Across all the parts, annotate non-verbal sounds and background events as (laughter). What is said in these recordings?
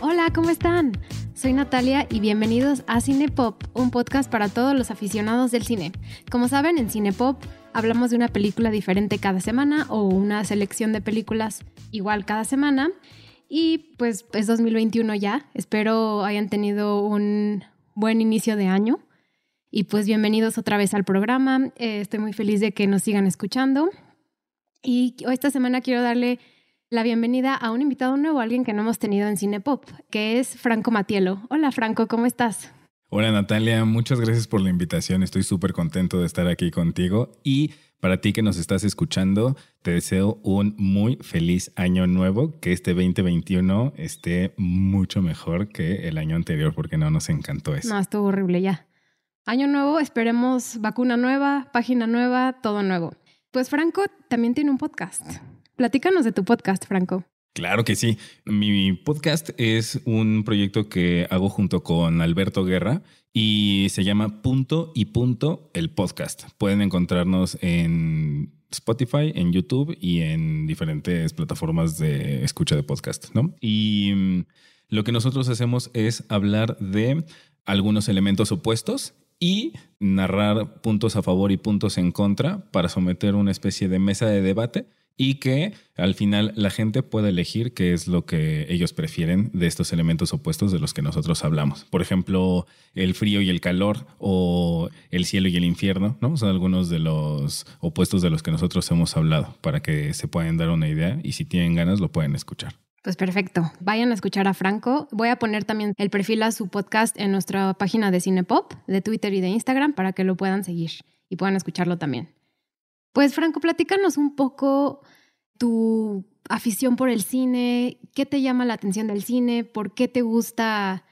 Hola, ¿cómo están? Soy Natalia y bienvenidos a Cinepop, un podcast para todos los aficionados del cine. Como saben, en Cinepop hablamos de una película diferente cada semana o una selección de películas igual cada semana. Y pues es 2021 ya. Espero hayan tenido un buen inicio de año. Y pues bienvenidos otra vez al programa. Eh, estoy muy feliz de que nos sigan escuchando. Y esta semana quiero darle la bienvenida a un invitado nuevo, alguien que no hemos tenido en Cinepop, que es Franco Matielo. Hola Franco, ¿cómo estás? Hola Natalia, muchas gracias por la invitación. Estoy súper contento de estar aquí contigo y para ti que nos estás escuchando, te deseo un muy feliz año nuevo, que este 2021 esté mucho mejor que el año anterior porque no nos encantó eso. No, estuvo horrible ya. Año nuevo, esperemos vacuna nueva, página nueva, todo nuevo. Pues Franco también tiene un podcast. Platícanos de tu podcast, Franco. Claro que sí. Mi podcast es un proyecto que hago junto con Alberto Guerra y se llama Punto y Punto el podcast. Pueden encontrarnos en Spotify, en YouTube y en diferentes plataformas de escucha de podcast, ¿no? Y mm, lo que nosotros hacemos es hablar de algunos elementos opuestos y narrar puntos a favor y puntos en contra para someter una especie de mesa de debate y que al final la gente pueda elegir qué es lo que ellos prefieren de estos elementos opuestos de los que nosotros hablamos. Por ejemplo, el frío y el calor o el cielo y el infierno, ¿no? Son algunos de los opuestos de los que nosotros hemos hablado para que se puedan dar una idea y si tienen ganas lo pueden escuchar. Pues perfecto. Vayan a escuchar a Franco. Voy a poner también el perfil a su podcast en nuestra página de Cinepop, de Twitter y de Instagram, para que lo puedan seguir y puedan escucharlo también. Pues Franco, platícanos un poco tu afición por el cine, qué te llama la atención del cine, por qué te gusta,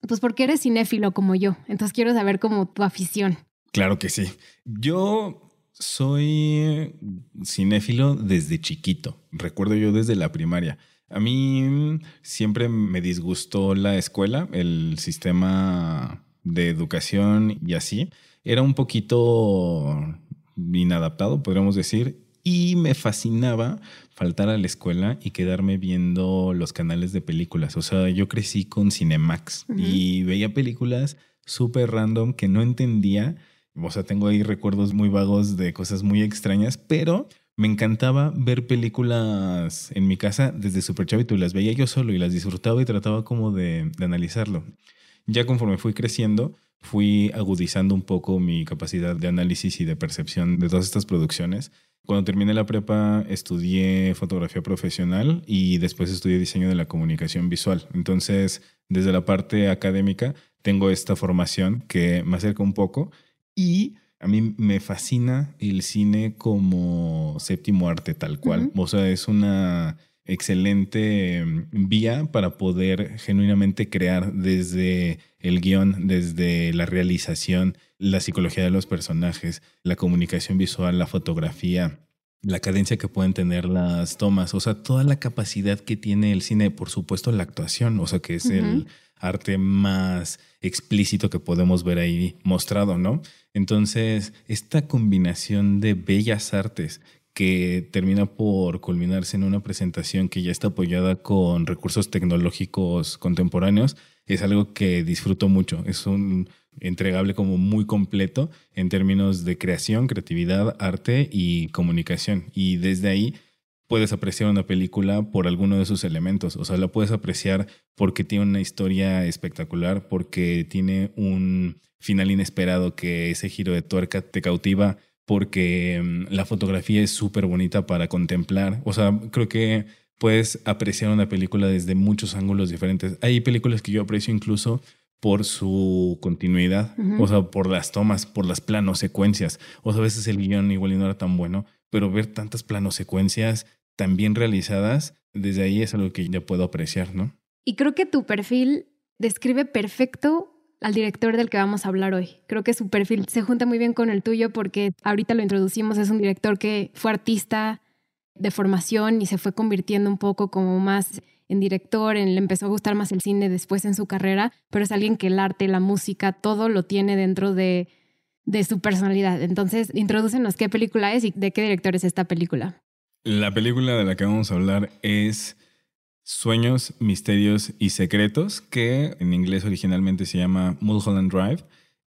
pues porque eres cinéfilo como yo. Entonces quiero saber cómo tu afición. Claro que sí. Yo soy cinéfilo desde chiquito. Recuerdo yo desde la primaria. A mí siempre me disgustó la escuela, el sistema de educación y así. Era un poquito inadaptado, podríamos decir, y me fascinaba faltar a la escuela y quedarme viendo los canales de películas. O sea, yo crecí con Cinemax y veía películas súper random que no entendía. O sea, tengo ahí recuerdos muy vagos de cosas muy extrañas, pero me encantaba ver películas en mi casa desde súper chavito y las veía yo solo y las disfrutaba y trataba como de, de, analizarlo. Ya conforme fui creciendo, fui agudizando un poco mi capacidad de análisis y de percepción de todas estas producciones. Cuando terminé la prepa estudié fotografía profesional y después estudié diseño de la comunicación visual. Entonces, desde la parte académica, tengo esta formación que me acerca un poco y a mí me fascina el cine como séptimo arte tal cual. O sea, es una excelente mm, vía para poder genuinamente crear desde el guion, desde la realización, la psicología de los personajes, la comunicación visual, la fotografía, la cadencia que pueden tener las tomas, o sea, toda la capacidad que tiene el cine, por supuesto la actuación, o sea, que es el arte más explícito que podemos ver ahí mostrado, ¿no? Entonces, esta combinación de bellas artes que termina por culminarse en una presentación que ya está apoyada con recursos tecnológicos contemporáneos, es algo que disfruto mucho. Es un entregable como muy completo en términos de creación, creatividad, arte y comunicación. Y desde ahí puedes apreciar una película por alguno de sus elementos. O sea, la puedes apreciar porque tiene una historia espectacular, porque tiene un final inesperado que ese giro de tuerca te cautiva, porque mm, la fotografía es súper bonita para contemplar. O sea, creo que puedes apreciar una película desde muchos ángulos diferentes. Hay películas que yo aprecio incluso por su continuidad, o sea, por las tomas, por las planos secuencias. O sea, a veces el guion igual no era tan bueno, pero ver tantas planos secuencias tan bien realizadas, desde ahí es algo que ya puedo apreciar, ¿no? Y creo que tu perfil describe perfecto al director del que vamos a hablar hoy. Creo que su perfil se junta muy bien con el tuyo porque ahorita lo introducimos, es un director que fue artista de formación y se fue convirtiendo un poco como más en director, le empezó a gustar más el cine después en su carrera, pero es alguien que el arte, la música, todo lo tiene dentro de, de su personalidad. Entonces, introdúcenos qué película es y de qué director es esta película. La película de la que vamos a hablar es Sueños, Misterios y Secretos, que en inglés originalmente se llama Mulholland Drive,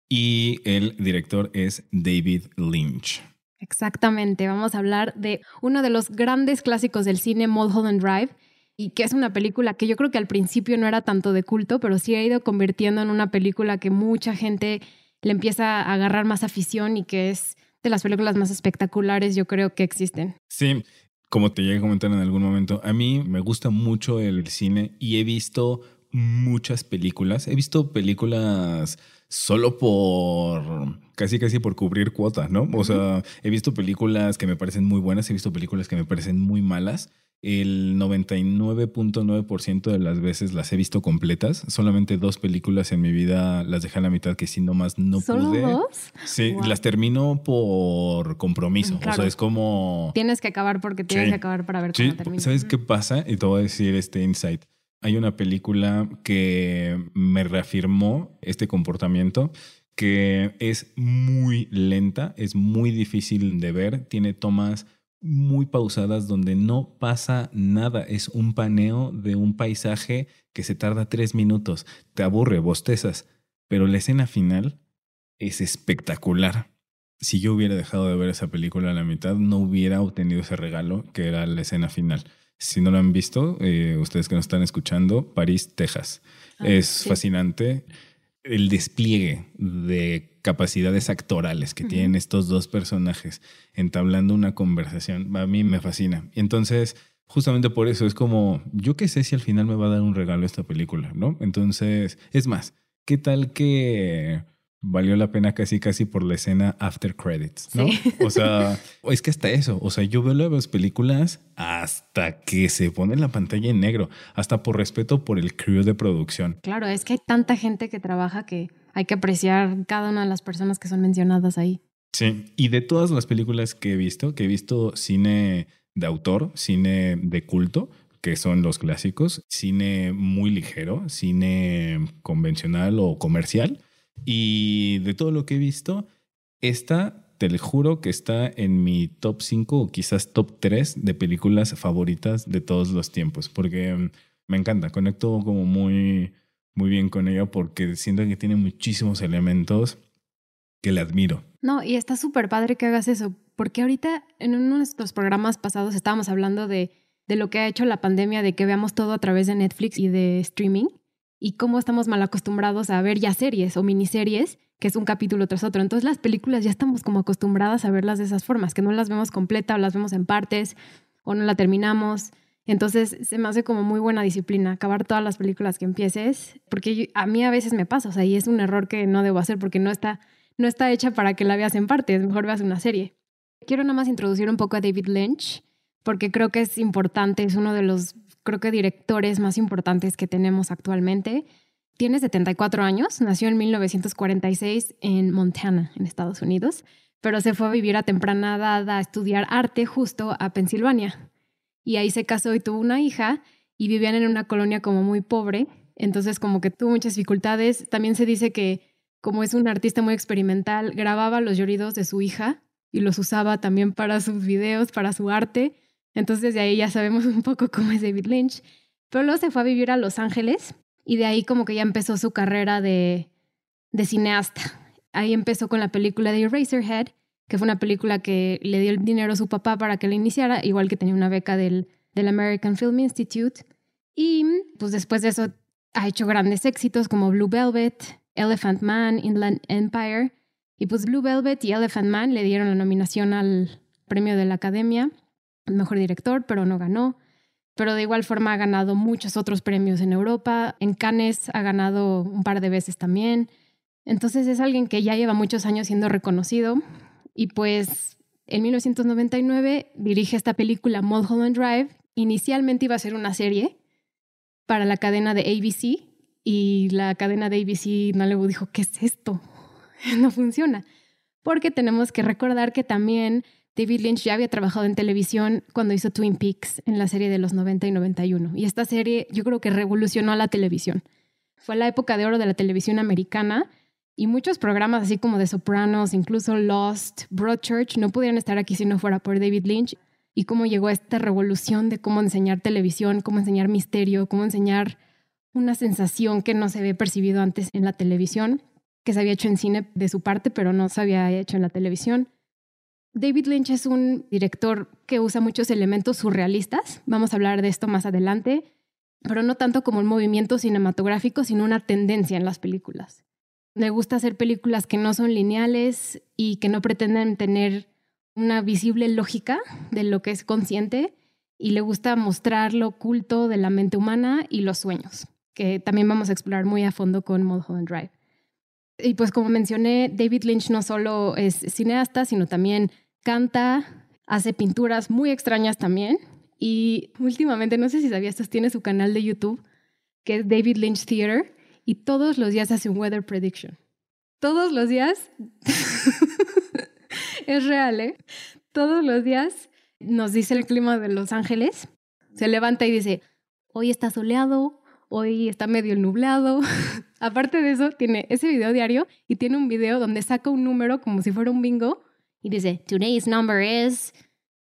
y el director es David Lynch. Exactamente, vamos a hablar de uno de los grandes clásicos del cine, Mulholland Drive, y que es una película que yo creo que al principio no era tanto de culto, pero sí ha ido convirtiendo en una película que mucha gente le empieza a agarrar más afición y que es de las películas más espectaculares yo creo que existen. Sí, como te llegué a comentar en algún momento, a mí me gusta mucho el cine y he visto muchas películas. He visto películas solo por casi casi por cubrir cuotas, ¿no? O sea, he visto películas que me parecen muy buenas, he visto películas que me parecen muy malas. El 99.9% de las veces las he visto completas. Solamente dos películas en mi vida las dejé a la mitad que si nomás no ¿Solo pude. dos? Sí, Wow. las termino por compromiso. Claro. O sea, es como... Tienes que acabar porque tienes Sí. que acabar para ver Sí, cómo termina. ¿sabes qué pasa? Y te voy a decir este insight. Hay una película que me reafirmó este comportamiento que es muy lenta, es muy difícil de ver, tiene tomas muy pausadas donde no pasa nada, es un paneo de un paisaje que se tarda tres minutos, te aburre, bostezas, pero la escena final es espectacular. Si yo hubiera dejado de ver esa película a la mitad, no hubiera obtenido ese regalo que era la escena final. Si no lo han visto, eh, ustedes que nos están escuchando, París, Texas. Ah, es sí. fascinante el despliegue de capacidades actorales que tienen estos dos personajes entablando una conversación. A mí me fascina. Y entonces, justamente por eso es como, yo qué sé si al final me va a dar un regalo esta película, ¿no? Entonces, es más, ¿qué tal que valió la pena casi casi por la escena after credits, ¿no? Sí. (laughs) O sea, es que hasta eso, o sea, yo veo las películas hasta que se pone la pantalla en negro, hasta por respeto por el crew de producción. Claro, es que hay tanta gente que trabaja que hay que apreciar cada una de las personas que son mencionadas ahí. Sí, y de todas las películas que he visto, que he visto cine de autor, cine de culto, que son los clásicos, cine muy ligero, cine convencional o comercial, y de todo lo que he visto, esta, te lo juro que está en mi top 5 o quizás top 3 de películas favoritas de todos los tiempos, porque mm, me encanta, conecto como muy, muy bien con ella porque siento que tiene muchísimos elementos que le admiro. No, y está súper padre que hagas eso, porque ahorita en uno de nuestros programas pasados estábamos hablando de, de lo que ha hecho la pandemia, de que veamos todo a través de Netflix y de streaming, y cómo estamos mal acostumbrados a ver ya series o miniseries, que es un capítulo tras otro. Entonces las películas ya estamos como acostumbradas a verlas de esas formas, que no las vemos completa o las vemos en partes o no la terminamos. Entonces se me hace como muy buena disciplina acabar todas las películas que empieces, porque a mí a veces me pasa, o sea, y es un error que no debo hacer porque no está no está hecha para que la veas en partes, mejor veas una serie. Quiero nada más introducir un poco a David Lynch, porque creo que es importante, es uno de los, creo que directores más importantes que tenemos actualmente. Tiene 74 años, nació en 1946 en Montana, en Estados Unidos, pero se fue a vivir a temprana edad a estudiar arte justo a Pensilvania. Y ahí se casó y tuvo una hija y vivían en una colonia como muy pobre, entonces como que tuvo muchas dificultades. También se dice que como es un artista muy experimental, grababa los lloridos de su hija y los usaba también para sus videos, para su arte. Entonces de ahí ya sabemos (laughs) un poco cómo es David Lynch. Pero luego se fue a vivir a Los Ángeles y de ahí como que ya empezó su carrera de, cineasta. Ahí empezó con la película de Eraserhead, que fue una película que le dio el dinero a su papá para que la iniciara, igual que tenía una beca del, del American Film Institute. Y pues después de eso ha hecho grandes éxitos como Blue Velvet, Elephant Man, Inland Empire. Y pues Blue Velvet y Elephant Man le dieron la nominación al premio de la Academia, mejor director, pero no ganó. Pero de igual forma ha ganado muchos otros premios en Europa. En Cannes ha ganado un par de veces también. Entonces es alguien que ya lleva muchos años siendo reconocido. Y pues en 1999 dirige esta película Mulholland Drive. Inicialmente iba a ser una serie para la cadena de ABC y la cadena de ABC no le dijo, ¿qué es esto? (laughs) No funciona. Porque tenemos que recordar que también David Lynch ya había trabajado en televisión cuando hizo Twin Peaks en la serie de los 90 y 91. Y esta serie yo creo que revolucionó a la televisión. Fue la época de oro de la televisión americana y muchos programas así como The Sopranos, incluso Lost, Broadchurch, no pudieran estar aquí si no fuera por David Lynch y cómo llegó esta revolución de cómo enseñar televisión, cómo enseñar misterio, cómo enseñar una sensación que no se había percibido antes en la televisión, que se había hecho en cine de su parte, pero no se había hecho en la televisión. David Lynch es un director que usa muchos elementos surrealistas, vamos a hablar de esto más adelante, pero no tanto como un movimiento cinematográfico, sino una tendencia en las películas. Le gusta hacer películas que no son lineales y que no pretenden tener una visible lógica de lo que es consciente y le gusta mostrar lo oculto de la mente humana y los sueños, que también vamos a explorar muy a fondo con Mulholland Drive. Y pues como mencioné, David Lynch no solo es cineasta, sino también canta, hace pinturas muy extrañas también. Y últimamente, no sé si sabías, tiene su canal de YouTube, que es David Lynch Theater, y todos los días hace un weather prediction. Todos los días. (laughs) es real, ¿eh? Todos los días nos dice el clima de Los Ángeles. Se levanta y dice, hoy está soleado, hoy está medio nublado. (laughs) Aparte de eso, tiene ese video diario y tiene un video donde saca un número como si fuera un bingo y dice, today's number is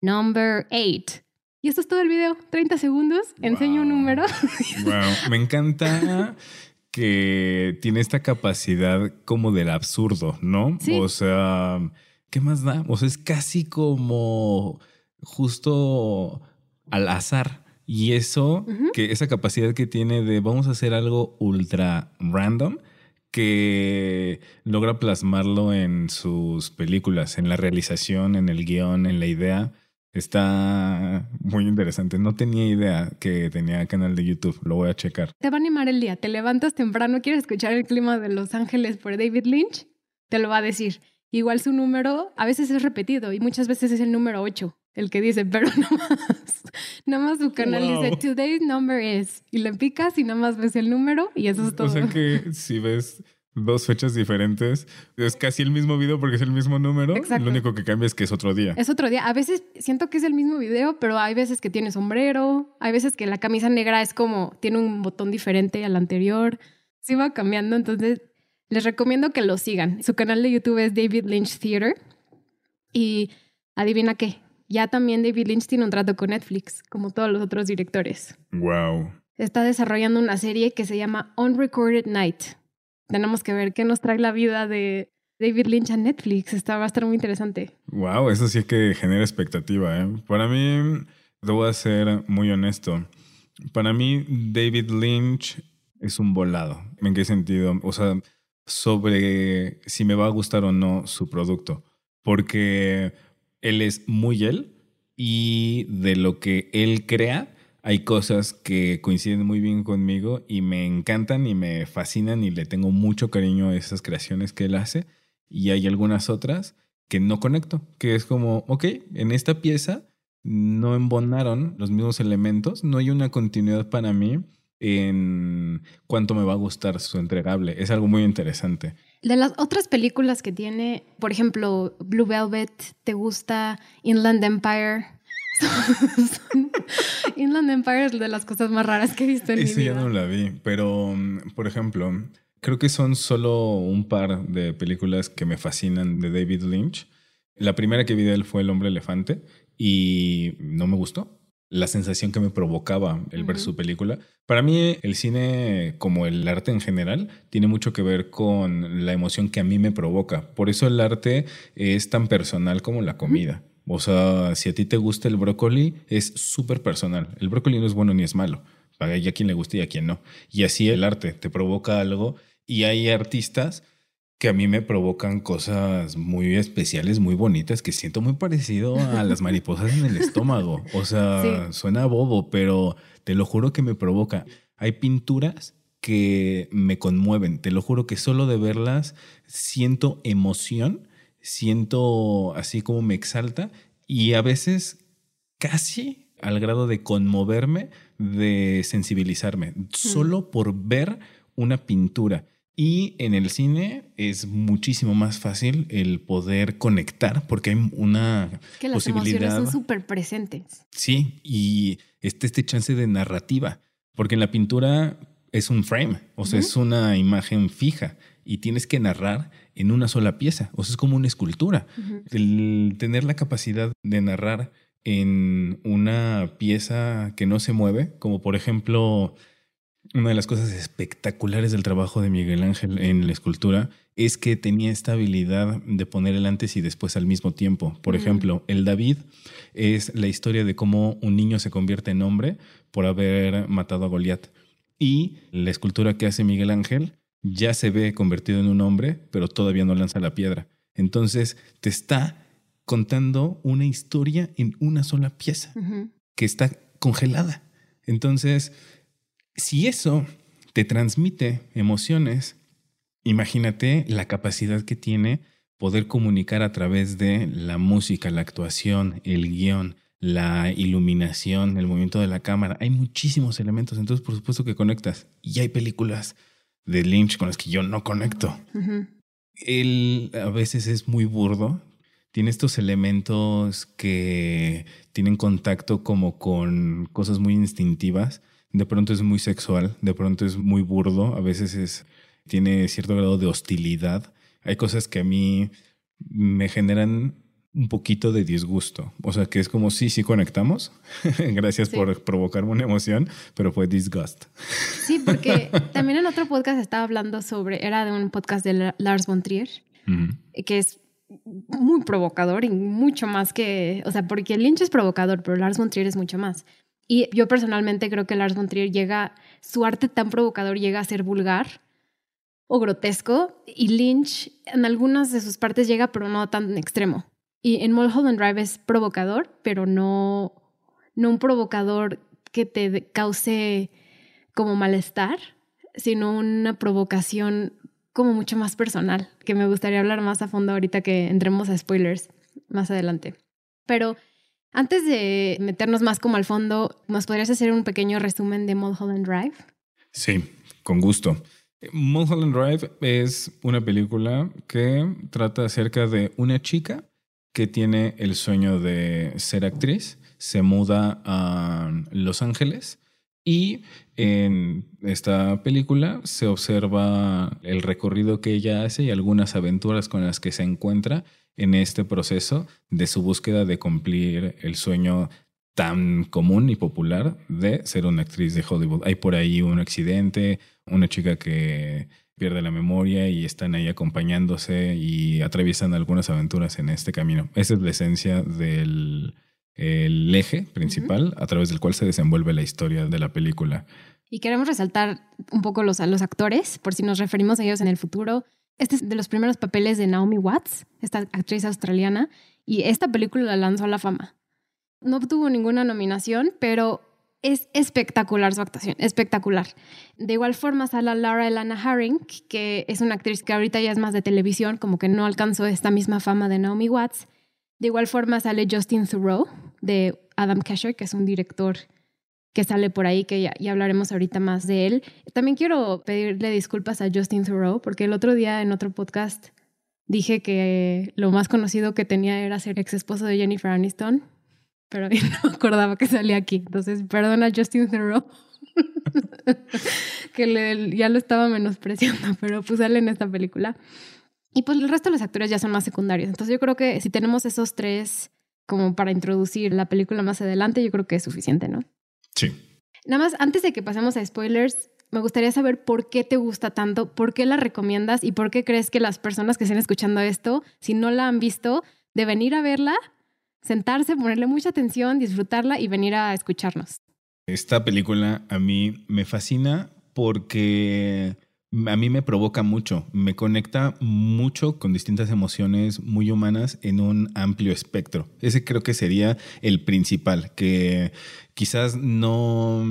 number eight. Y esto es todo el video, 30 segundos, enseño un número. (laughs) Wow, me encanta que tiene esta capacidad como del absurdo, ¿no? O sea, ¿qué más da? O sea, es casi como justo al azar. Y eso, que esa capacidad que tiene de vamos a hacer algo ultra random, que logra plasmarlo en sus películas, en la realización, en el guion, en la idea. Está muy interesante. No tenía idea que tenía canal de YouTube. Lo voy a checar. Te va a animar el día. Te levantas temprano, quieres escuchar el clima de Los Ángeles por David Lynch. Te lo va a decir. Igual su número a veces es repetido y muchas veces es el número 8 el que dice, pero (laughs) nada más, nada más su canal dice, today's number is. Y le picas y nada más ves el número y eso es todo. O sea que si ves dos fechas diferentes. Es casi el mismo video porque es el mismo número. Lo único que cambia es que es otro día. Es otro día. A veces siento que es el mismo video, pero hay veces que tiene sombrero. Hay veces que la camisa negra es como, tiene un botón diferente al anterior. Sí va cambiando. Entonces, les recomiendo que lo sigan. Su canal de YouTube es David Lynch Theater. Y adivina qué. Ya también David Lynch tiene un trato con Netflix, como todos los otros directores. Wow. Está desarrollando una serie que se llama Unrecorded Night tenemos que ver qué nos trae la vida de David Lynch a Netflix. Está, va a estar muy interesante. Wow, eso sí es que genera expectativa. ¿eh? Para mí, debo ser muy honesto. Para mí, David Lynch es un volado. ¿En qué sentido? O sea, sobre si me va a gustar o no su producto. Porque él es muy él y de lo que él crea hay cosas que coinciden muy bien conmigo y me encantan y me fascinan y le tengo mucho cariño a esas creaciones que él hace. Y hay algunas otras que no conecto, que es como, ok, en esta pieza no embonaron los mismos elementos, no hay una continuidad para mí en cuánto me va a gustar su entregable. Es algo muy interesante. De las otras películas que tiene, por ejemplo, Blue Velvet, ¿te gusta Inland Empire? (laughs) Inland Empire es de las cosas más raras que he visto en mi vida. ya no la vi, pero mm, por ejemplo, creo que son solo un par de películas que me fascinan de David Lynch. La primera que vi de él fue El hombre elefante y no me gustó. La sensación que me provocaba el ver su película. Para mí, el cine, como el arte en general, tiene mucho que ver con la emoción que a mí me provoca. Por eso el arte es tan personal como la comida. O sea, si a ti te gusta el brócoli, es súper personal. El brócoli no es bueno ni es malo. Hay a quien le gusta y a quien no. Y así el arte te provoca algo. Y hay artistas que a mí me provocan cosas muy especiales, muy bonitas, que siento muy parecido a las mariposas en el estómago. O sea, suena bobo, pero te lo juro que me provoca. Hay pinturas que me conmueven. Te lo juro que solo de verlas siento emoción siento así como me exalta y a veces casi al grado de conmoverme, de sensibilizarme, solo por ver una pintura. Y en el cine es muchísimo más fácil el poder conectar porque hay una que las posibilidad. emociones son súper presentes. Sí, y este, este chance de narrativa, porque en la pintura es un frame, o sea, es una imagen fija y tienes que narrar en una sola pieza, o sea, es como una escultura. El tener la capacidad de narrar en una pieza que no se mueve, como por ejemplo una de las cosas espectaculares del trabajo de Miguel Ángel en la escultura es que tenía esta habilidad de poner el antes y después al mismo tiempo. Por ejemplo, el David es la historia de cómo un niño se convierte en hombre por haber matado a Goliat. Y la escultura que hace Miguel Ángel ya se ve convertido en un hombre, pero todavía no lanza la piedra. Entonces te está contando una historia en una sola pieza que está congelada. Entonces, si eso te transmite emociones, imagínate la capacidad que tiene poder comunicar a través de la música, la actuación, el guion, la iluminación, el movimiento de la cámara. Hay muchísimos elementos, entonces por supuesto que conectas. Y hay películas de Lynch con las que yo no conecto. Él a veces es muy burdo, tiene estos elementos que tienen contacto como con cosas muy instintivas de pronto es muy sexual, de pronto es muy burdo, a veces es, tiene cierto grado de hostilidad. Hay cosas que a mí me generan un poquito de disgusto. O sea, que es como, sí, sí conectamos. (laughs) Gracias por provocarme una emoción, pero fue disgust. Sí, porque (laughs) también en otro podcast estaba hablando sobre, era de un podcast de Lars von Trier, que es muy provocador y mucho más que, o sea, porque Lynch es provocador, pero Lars von Trier es mucho más. Y yo personalmente creo que Lars von Trier llega, su arte tan provocador llega a ser vulgar o grotesco y Lynch en algunas de sus partes llega pero no tan extremo. Y en Mulholland Drive es provocador, pero no, no un provocador que te cause como malestar, sino una provocación como mucho más personal, que me gustaría hablar más a fondo ahorita que entremos a spoilers más adelante. Pero antes de meternos más como al fondo, ¿nos podrías hacer un pequeño resumen de Mulholland Drive? Sí, con gusto. Mulholland Drive es una película que trata acerca de una chica que tiene el sueño de ser actriz, se muda a Los Ángeles y en esta película se observa el recorrido que ella hace y algunas aventuras con las que se encuentra en este proceso de su búsqueda de cumplir el sueño tan común y popular de ser una actriz de Hollywood. Hay por ahí un accidente, una chica que pierde la memoria y están ahí acompañándose y atraviesan algunas aventuras en este camino. Esa es la esencia del eje principal a través del cual se desenvuelve la historia de la película. Y queremos resaltar un poco los, a los actores, por si nos referimos a ellos en el futuro. Este es de los primeros papeles de Naomi Watts, esta actriz australiana, y esta película la lanzó a la fama. No obtuvo ninguna nominación, pero es espectacular su actuación, espectacular. De igual forma sale Laura Elana Haring, que es una actriz que ahorita ya es más de televisión, como que no alcanzó esta misma fama de Naomi Watts. De igual forma sale Justin Thoreau, de Adam Kesher, que es un director que sale por ahí, que ya, hablaremos ahorita más de él. También quiero pedirle disculpas a Justin Thoreau, porque el otro día en otro podcast dije que lo más conocido que tenía era ser ex esposo de Jennifer Aniston, pero (laughs) no acordaba que salía aquí. Entonces, perdona Justin Thoreau, (laughs) que ya lo estaba menospreciando, pero pues sale en esta película. Y pues el resto de los actores ya son más secundarios. Entonces yo creo que si tenemos esos tres como para introducir la película más adelante, yo creo que es suficiente, ¿no? Sí. Nada más, antes de que pasemos a spoilers, me gustaría saber por qué te gusta tanto, por qué la recomiendas y por qué crees que las personas que estén escuchando esto, si no la han visto, deben ir a verla, sentarse, ponerle mucha atención, disfrutarla y venir a escucharnos. Esta película a mí me fascina porque a mí me provoca mucho, me conecta mucho con distintas emociones muy humanas en un amplio espectro. Ese creo que sería el principal, que quizás no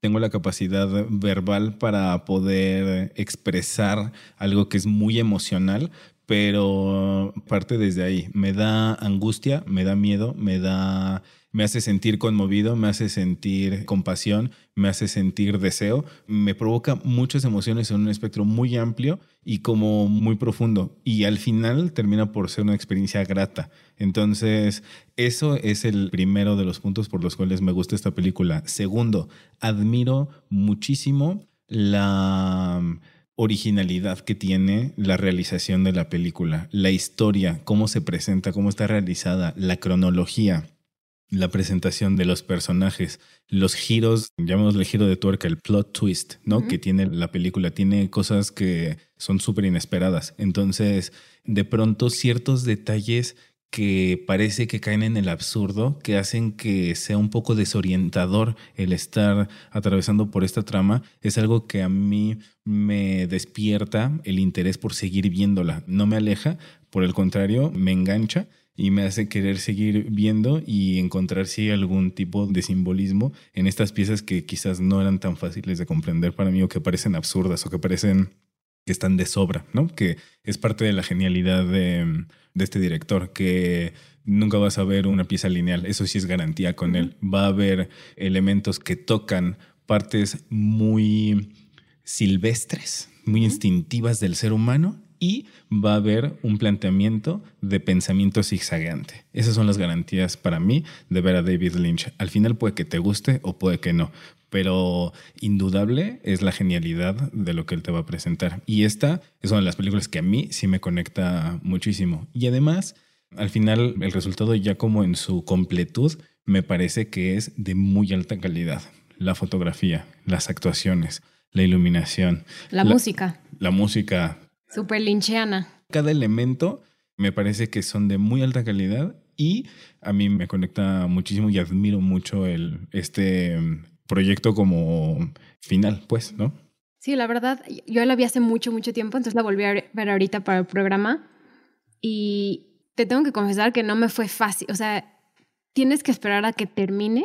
tengo la capacidad verbal para poder expresar algo que es muy emocional, pero parte desde ahí. Me da angustia, me da miedo, me da me hace sentir conmovido, me hace sentir compasión, me hace sentir deseo, me provoca muchas emociones en un espectro muy amplio y como muy profundo. Y al final termina por ser una experiencia grata. Entonces, eso es el primero de los puntos por los cuales me gusta esta película. Segundo, admiro muchísimo la originalidad que tiene la realización de la película, la historia, cómo se presenta, cómo está realizada, la cronología la presentación de los personajes, los giros, llamémosle giro de tuerca, el plot twist, ¿no? Que tiene la película, tiene cosas que son súper inesperadas. Entonces, de pronto, ciertos detalles que parece que caen en el absurdo, que hacen que sea un poco desorientador el estar atravesando por esta trama, es algo que a mí me despierta el interés por seguir viéndola. No me aleja, por el contrario, me engancha y me hace querer seguir viendo y encontrar si hay algún tipo de simbolismo en estas piezas que quizás no eran tan fáciles de comprender para mí o que parecen absurdas o que parecen que están de sobra, ¿no? Que es parte de la genialidad de, de este director, que nunca vas a ver una pieza lineal, eso sí es garantía con él. Va a haber elementos que tocan partes muy silvestres, muy instintivas del ser humano y va a haber un planteamiento de pensamiento zigzagueante. Esas son las garantías para mí de ver a David Lynch. Al final puede que te guste o puede que no, pero indudable es la genialidad de lo que él te va a presentar. Y esta es una de las películas que a mí sí me conecta muchísimo. Y además, al final, el resultado ya como en su completud, me parece que es de muy alta calidad. La fotografía, las actuaciones, la iluminación. La, música. La música Super lincheana. Cada elemento me parece que son de muy alta calidad y a mí me conecta muchísimo y admiro mucho el, este mm, proyecto como final, pues, ¿no? Sí, la verdad, yo la vi hace mucho, mucho tiempo, entonces la volví a ver ahorita para el programa y te tengo que confesar que no me fue fácil, o sea, tienes que esperar a que termine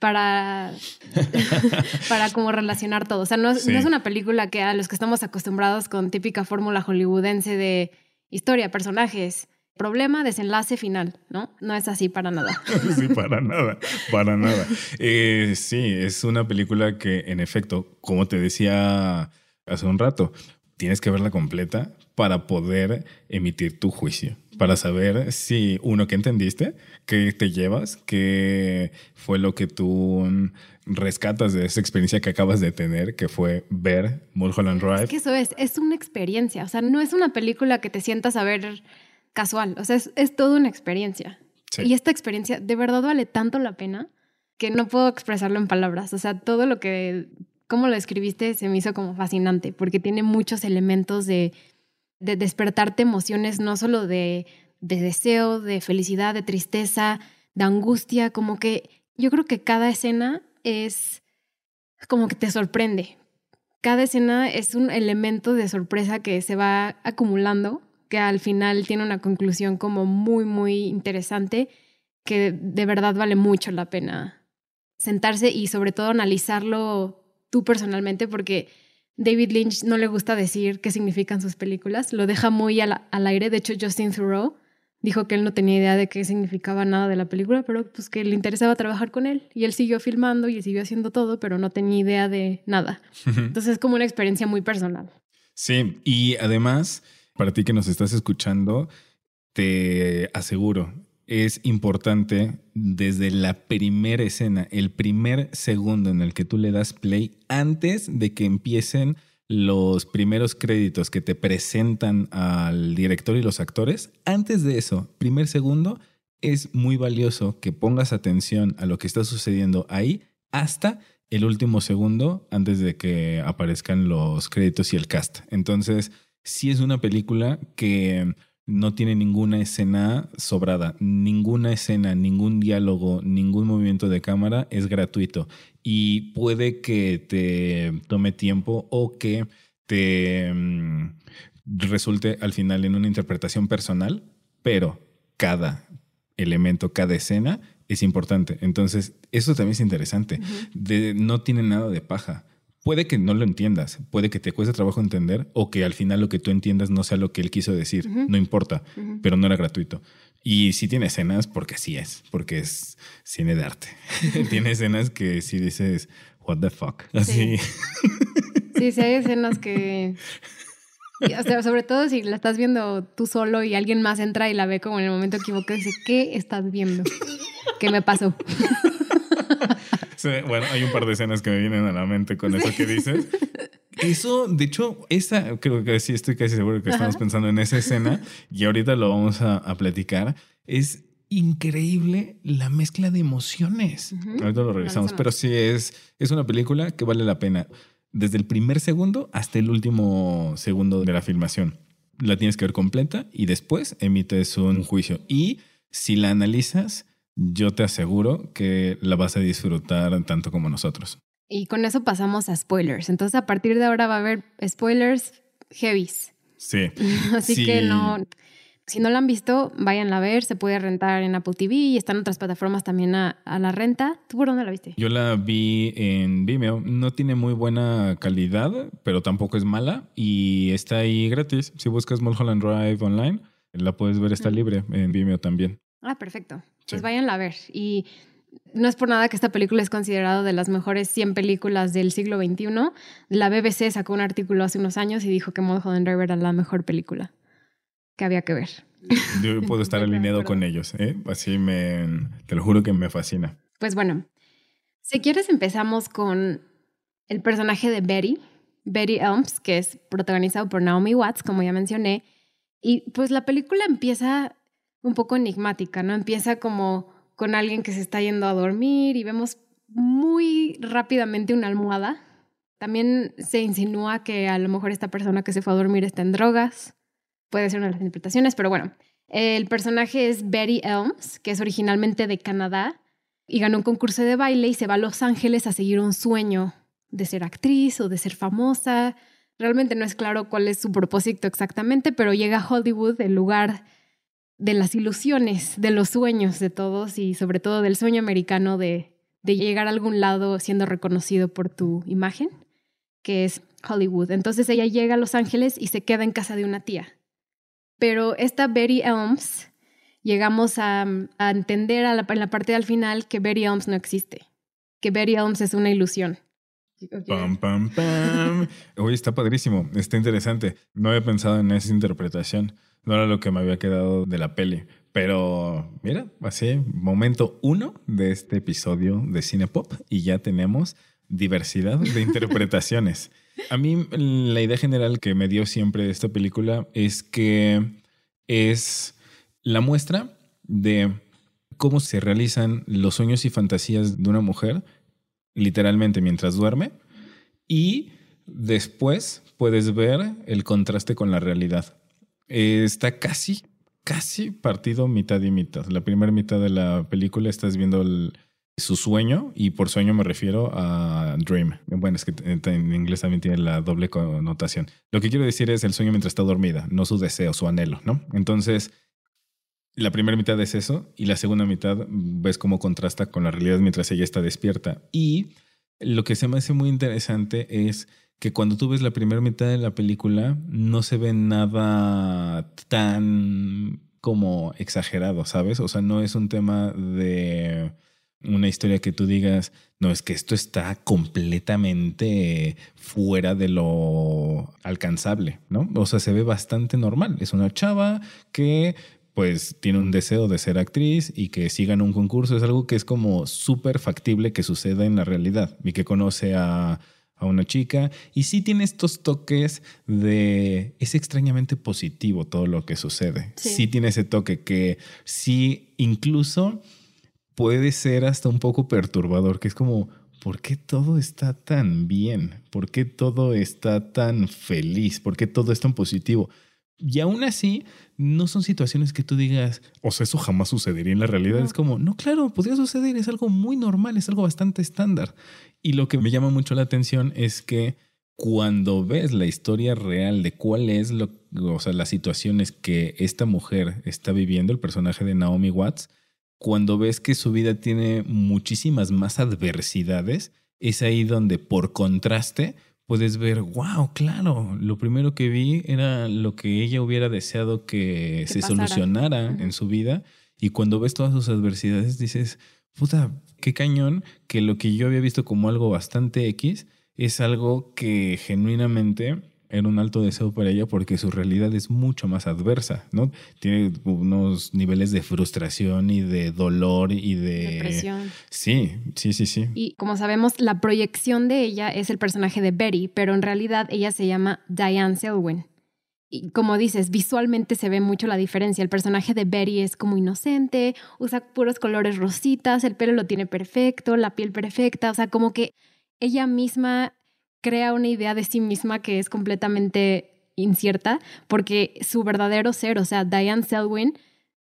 para, (laughs) para como relacionar todo. O sea, no, no, es una película que a los que estamos acostumbrados con típica fórmula hollywoodense de historia, personajes, problema, desenlace final, ¿no? No es así para nada. (laughs) sí, para nada, para nada. (laughs) Eh, sí, es una película que en efecto, como te decía hace un rato, tienes que verla completa para poder emitir tu juicio para saber si, uno, ¿qué entendiste? ¿Qué te llevas? ¿Qué fue lo que tú rescatas de esa experiencia que acabas de tener, que fue ver Mulholland Drive? Es que eso es, es una experiencia, o sea, no es una película que te sientas a ver casual, o sea, es, es toda una experiencia. Y esta experiencia de verdad vale tanto la pena que no puedo expresarlo en palabras, o sea, todo lo que, cómo lo escribiste se me hizo como fascinante, porque tiene muchos elementos de de despertarte emociones no solo de, de deseo, de felicidad, de tristeza, de angustia, como que yo creo que cada escena es como que te sorprende. Cada escena es un elemento de sorpresa que se va acumulando, que al final tiene una conclusión como muy, muy interesante, que de verdad vale mucho la pena sentarse y sobre todo analizarlo tú personalmente, porque David Lynch no le gusta decir qué significan sus películas, lo deja muy al, aire. De hecho, Justin Thoreau dijo que él no tenía idea de qué significaba nada de la película, pero pues que le interesaba trabajar con él. Y él siguió filmando y siguió haciendo todo, pero no tenía idea de nada. Entonces es como una experiencia muy personal. Sí, y además, para ti que nos estás escuchando, te aseguro, es importante desde la primera escena, el primer segundo en el que tú le das play, antes de que empiecen los primeros créditos que te presentan al director y los actores, antes de eso, primer segundo, es muy valioso que pongas atención a lo que está sucediendo ahí hasta el último segundo antes de que aparezcan los créditos y el cast. Entonces, sí es una película que no tiene ninguna escena sobrada, ninguna escena, ningún diálogo, ningún movimiento de cámara es gratuito y puede que te tome tiempo o que te mm, resulte al final en una interpretación personal, pero cada elemento, cada escena es importante. Entonces, eso también es interesante. no tiene nada de paja puede que no lo entiendas, puede que te cueste trabajo entender o que al final lo que tú entiendas no sea lo que él quiso decir, no importa, pero no era gratuito. Y sí tiene escenas, porque sí es, porque es cine de arte. (laughs) tiene escenas que sí dices, what the fuck, así. Sí, sí, hay escenas que... O sea, sobre todo si la estás viendo tú solo y alguien más entra y la ve como en el momento equivocado y dice, ¿qué estás viendo? ¿Qué me pasó? (laughs) bueno, hay un par de escenas que me vienen a la mente con eso que dices. Eso, de hecho, esa, creo que sí estoy casi seguro que estamos pensando en esa escena y ahorita lo vamos a, platicar. Es increíble la mezcla de emociones. Ahorita lo revisamos, pero sí es, es una película que vale la pena. Desde el primer segundo hasta el último segundo de la filmación. La tienes que ver completa y después emites un juicio. Y si la analizas, yo te aseguro que la vas a disfrutar tanto como nosotros. Y con eso pasamos a spoilers. Entonces, a partir de ahora va a haber spoilers heavies. Sí. (laughs) Así que no. Si no la han visto, váyanla a ver. Se puede rentar en Apple TV y están otras plataformas también a, la renta. ¿Tú por dónde la viste? Yo la vi en Vimeo. No tiene muy buena calidad, pero tampoco es mala. Y está ahí gratis. Si buscas Mulholland Drive online, la puedes ver, está libre en Vimeo también. Ah, perfecto. Pues váyanla a ver. Y no es por nada que esta película es considerada de las mejores 100 películas del siglo XXI. La BBC sacó un artículo hace unos años y dijo que Mulholland era la mejor película que había que ver. Yo puedo estar (laughs) alineado con ellos, ¿eh? Así me, te lo juro que me fascina. Pues bueno, si quieres empezamos con el personaje de Betty, Betty Elms, que es protagonizado por Naomi Watts, como ya mencioné. Y pues la película empieza un poco enigmática, ¿no? Empieza como con alguien que se está yendo a dormir y vemos muy rápidamente una almohada. También se insinúa que a lo mejor esta persona que se fue a dormir está en drogas. Puede ser una de las interpretaciones, pero bueno. El personaje es Betty Elms, que es originalmente de Canadá y ganó un concurso de baile y se va a Los Ángeles a seguir un sueño de ser actriz o de ser famosa. Realmente no es claro cuál es su propósito exactamente, pero llega a Hollywood, el lugar de las ilusiones, de los sueños de todos y sobre todo del sueño americano de, de llegar a algún lado siendo reconocido por tu imagen, que es Hollywood. Entonces ella llega a Los Ángeles y se queda en casa de una tía. Pero esta Betty Elms, llegamos a, entender en la parte del final que Betty Elms no existe, que Betty Elms es una ilusión. Pam, pam, pam. Oye, está padrísimo, está interesante. No había pensado en esa interpretación. No era lo que me había quedado de la peli. Pero mira, así, momento uno de este episodio de Cine Pop y ya tenemos diversidad de (laughs) interpretaciones. A mí la idea general que me dio siempre esta película es que es la muestra de cómo se realizan los sueños y fantasías de una mujer, literalmente mientras duerme, y después puedes ver el contraste con la realidad. Eh, está casi, casi partido mitad y mitad. La primera mitad de la película estás viendo su sueño y por sueño me refiero a dream. Bueno, es que en inglés también tiene la doble connotación. Lo que quiero decir es el sueño mientras está dormida, no su deseo, su anhelo, ¿no? Entonces, la primera mitad es eso y la segunda mitad ves cómo contrasta con la realidad mientras ella está despierta. Y lo que se me hace muy interesante es que cuando tú ves la primera mitad de la película no se ve nada tan como exagerado, ¿sabes? O sea, no es un tema de una historia que tú digas, no, es que esto está completamente fuera de lo alcanzable, ¿no? O sea, se ve bastante normal. Es una chava que pues tiene un deseo de ser actriz y que siga en un concurso. Es algo que es como súper factible que suceda en la realidad y que conoce a a una chica y sí tiene estos toques de es extrañamente positivo todo lo que sucede. Sí. tiene ese toque que sí incluso puede ser hasta un poco perturbador, que es como ¿por qué todo está tan bien? ¿Por qué todo está tan feliz? ¿Por qué todo es tan positivo? Y aún así, no son situaciones que tú digas, o sea, eso jamás sucedería en la realidad. Es como, no, claro, podría suceder, es algo muy normal, es algo bastante estándar. Y lo que me llama mucho la atención es que cuando ves la historia real de cuál es lo, o sea, las situaciones que esta mujer está viviendo, el personaje de Naomi Watts, cuando ves que su vida tiene muchísimas más adversidades, es ahí donde por contraste puedes ver, wow, claro, lo primero que vi era lo que ella hubiera deseado que, se solucionara en su vida y cuando ves todas sus adversidades dices, puta, qué cañón que lo que yo había visto como algo bastante X es algo que genuinamente era un alto deseo para ella porque su realidad es mucho más adversa, ¿no? Tiene unos niveles de frustración y de dolor y de... Depresión. Sí, sí, sí, sí. Y como sabemos, la proyección de ella es el personaje de Betty, pero en realidad ella se llama Diane Selwyn. Y como dices, visualmente se ve mucho la diferencia. El personaje de Betty es como inocente, usa puros colores rositas, el pelo lo tiene perfecto, la piel perfecta, o sea, como que ella misma crea una idea de sí misma que es completamente incierta, porque su verdadero ser, o sea, Diane Selwyn,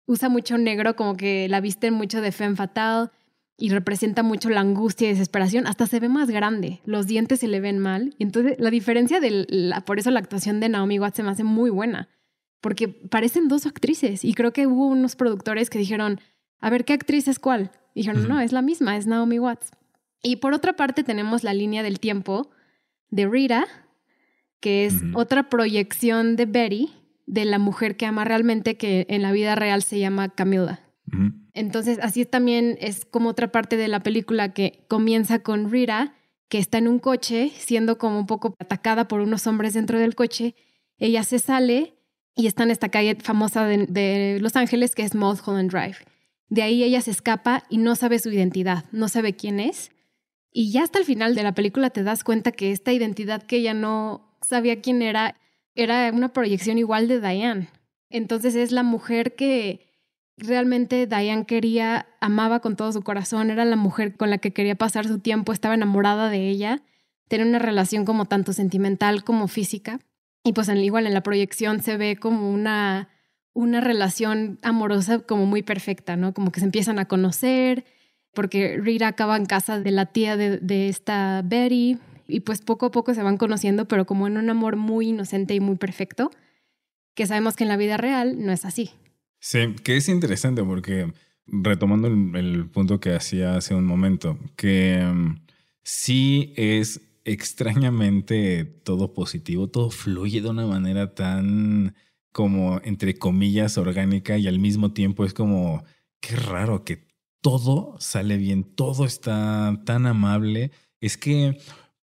usa mucho negro, como que la visten mucho de femme fatale y representa mucho la angustia y desesperación, hasta se ve más grande, los dientes se le ven mal, y entonces la diferencia de la, por eso la actuación de Naomi Watts se me hace muy buena, porque parecen dos actrices, y creo que hubo unos productores que dijeron, a ver, ¿qué actriz es cuál? Y dijeron, no, es la misma, es Naomi Watts. Y por otra parte tenemos la línea del tiempo, de Rita, que es otra proyección de Betty, de la mujer que ama realmente, que en la vida real se llama Camila. Entonces, así también es como otra parte de la película que comienza con Rita, que está en un coche, siendo como un poco atacada por unos hombres dentro del coche. Ella se sale y está en esta calle famosa de, de Los Ángeles, que es Mulholland Drive. De ahí ella se escapa y no sabe su identidad, no sabe quién es. Y ya hasta el final de la película te das cuenta que esta identidad que ella no sabía quién era, era una proyección igual de Diane. Entonces es la mujer que realmente Diane quería, amaba con todo su corazón, era la mujer con la que quería pasar su tiempo, estaba enamorada de ella, tenía una relación como tanto sentimental como física. Y pues igual en la proyección se ve como una, una relación amorosa como muy perfecta, ¿no? Como que se empiezan a conocer, porque Rita acaba en casa de la tía de, esta Betty y pues poco a poco se van conociendo, pero como en un amor muy inocente y muy perfecto, que sabemos que en la vida real no es así. Sí, que es interesante porque retomando el, punto que hacía hace un momento, que mm, sí es extrañamente todo positivo, todo fluye de una manera tan como entre comillas orgánica y al mismo tiempo es como qué raro que todo sale bien, todo está tan amable. Es que,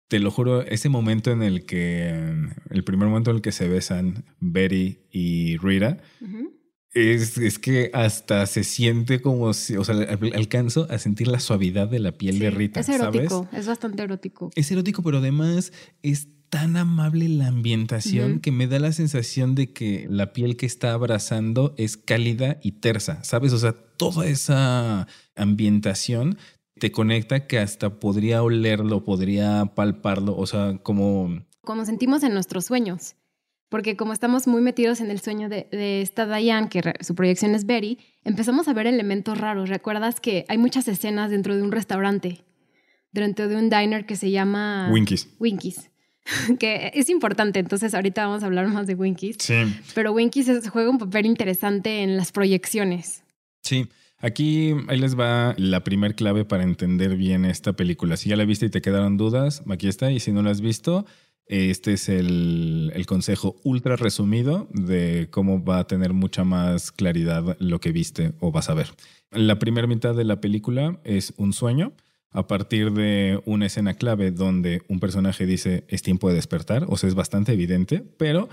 te lo juro, ese momento en el que, el primer momento en el que se besan Betty y Rita, es, es, que hasta se siente como si, o sea, alcanzo a sentir la suavidad de la piel de Rita. Es erótico, es bastante erótico. Es erótico, pero además es tan amable la ambientación que me da la sensación de que la piel que está abrazando es cálida y tersa, ¿sabes? O sea, toda esa ambientación te conecta que hasta podría olerlo, podría palparlo, o sea, como... Como sentimos en nuestros sueños, porque como estamos muy metidos en el sueño de, esta Diane, que su proyección es Betty, empezamos a ver elementos raros. ¿Recuerdas que hay muchas escenas dentro de un restaurante, dentro de un diner que se llama... Winkies. Winkies (laughs) que es importante, entonces ahorita vamos a hablar más de Winkies. Sí. Pero Winkies juega un papel interesante en las proyecciones. Sí. Aquí ahí les va la primer clave para entender bien esta película. Si ya la viste y te quedaron dudas, aquí está. Y si no la has visto, este es el, el, consejo ultra resumido de cómo va a tener mucha más claridad lo que viste o vas a ver. La primera mitad de la película es un sueño a partir de una escena clave donde un personaje dice es tiempo de despertar, o sea, es bastante evidente, pero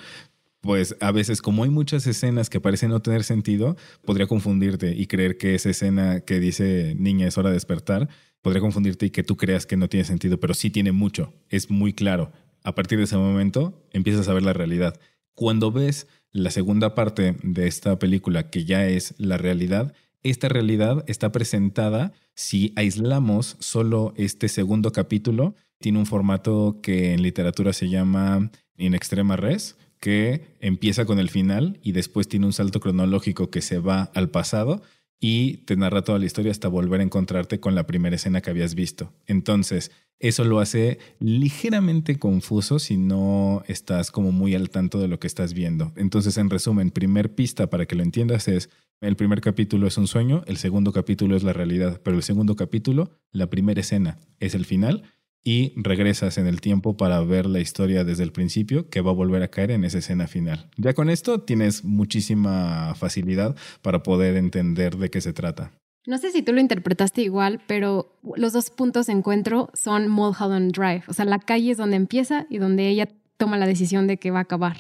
pues a veces como hay muchas escenas que parecen no tener sentido, podría confundirte y creer que esa escena que dice niña es hora de despertar, podría confundirte y que tú creas que no tiene sentido, pero sí tiene mucho, es muy claro. A partir de ese momento empiezas a ver la realidad. Cuando ves la segunda parte de esta película, que ya es la realidad, esta realidad está presentada si aislamos solo este segundo capítulo. Tiene un formato que en literatura se llama in extrema res, que empieza con el final y después tiene un salto cronológico que se va al pasado y te narra toda la historia hasta volver a encontrarte con la primera escena que habías visto. Entonces, eso lo hace ligeramente confuso si no estás como muy al tanto de lo que estás viendo. Entonces, en resumen, primer pista para que lo entiendas es, el primer capítulo es un sueño, el segundo capítulo es la realidad, pero el segundo capítulo, la primera escena, es el final y regresas en el tiempo para ver la historia desde el principio que va a volver a caer en esa escena final. Ya con esto tienes muchísima facilidad para poder entender de qué se trata. No sé si tú lo interpretaste igual, pero los dos puntos de encuentro son Mulholland Drive. O sea, la calle es donde empieza y donde ella toma la decisión de que va a acabar.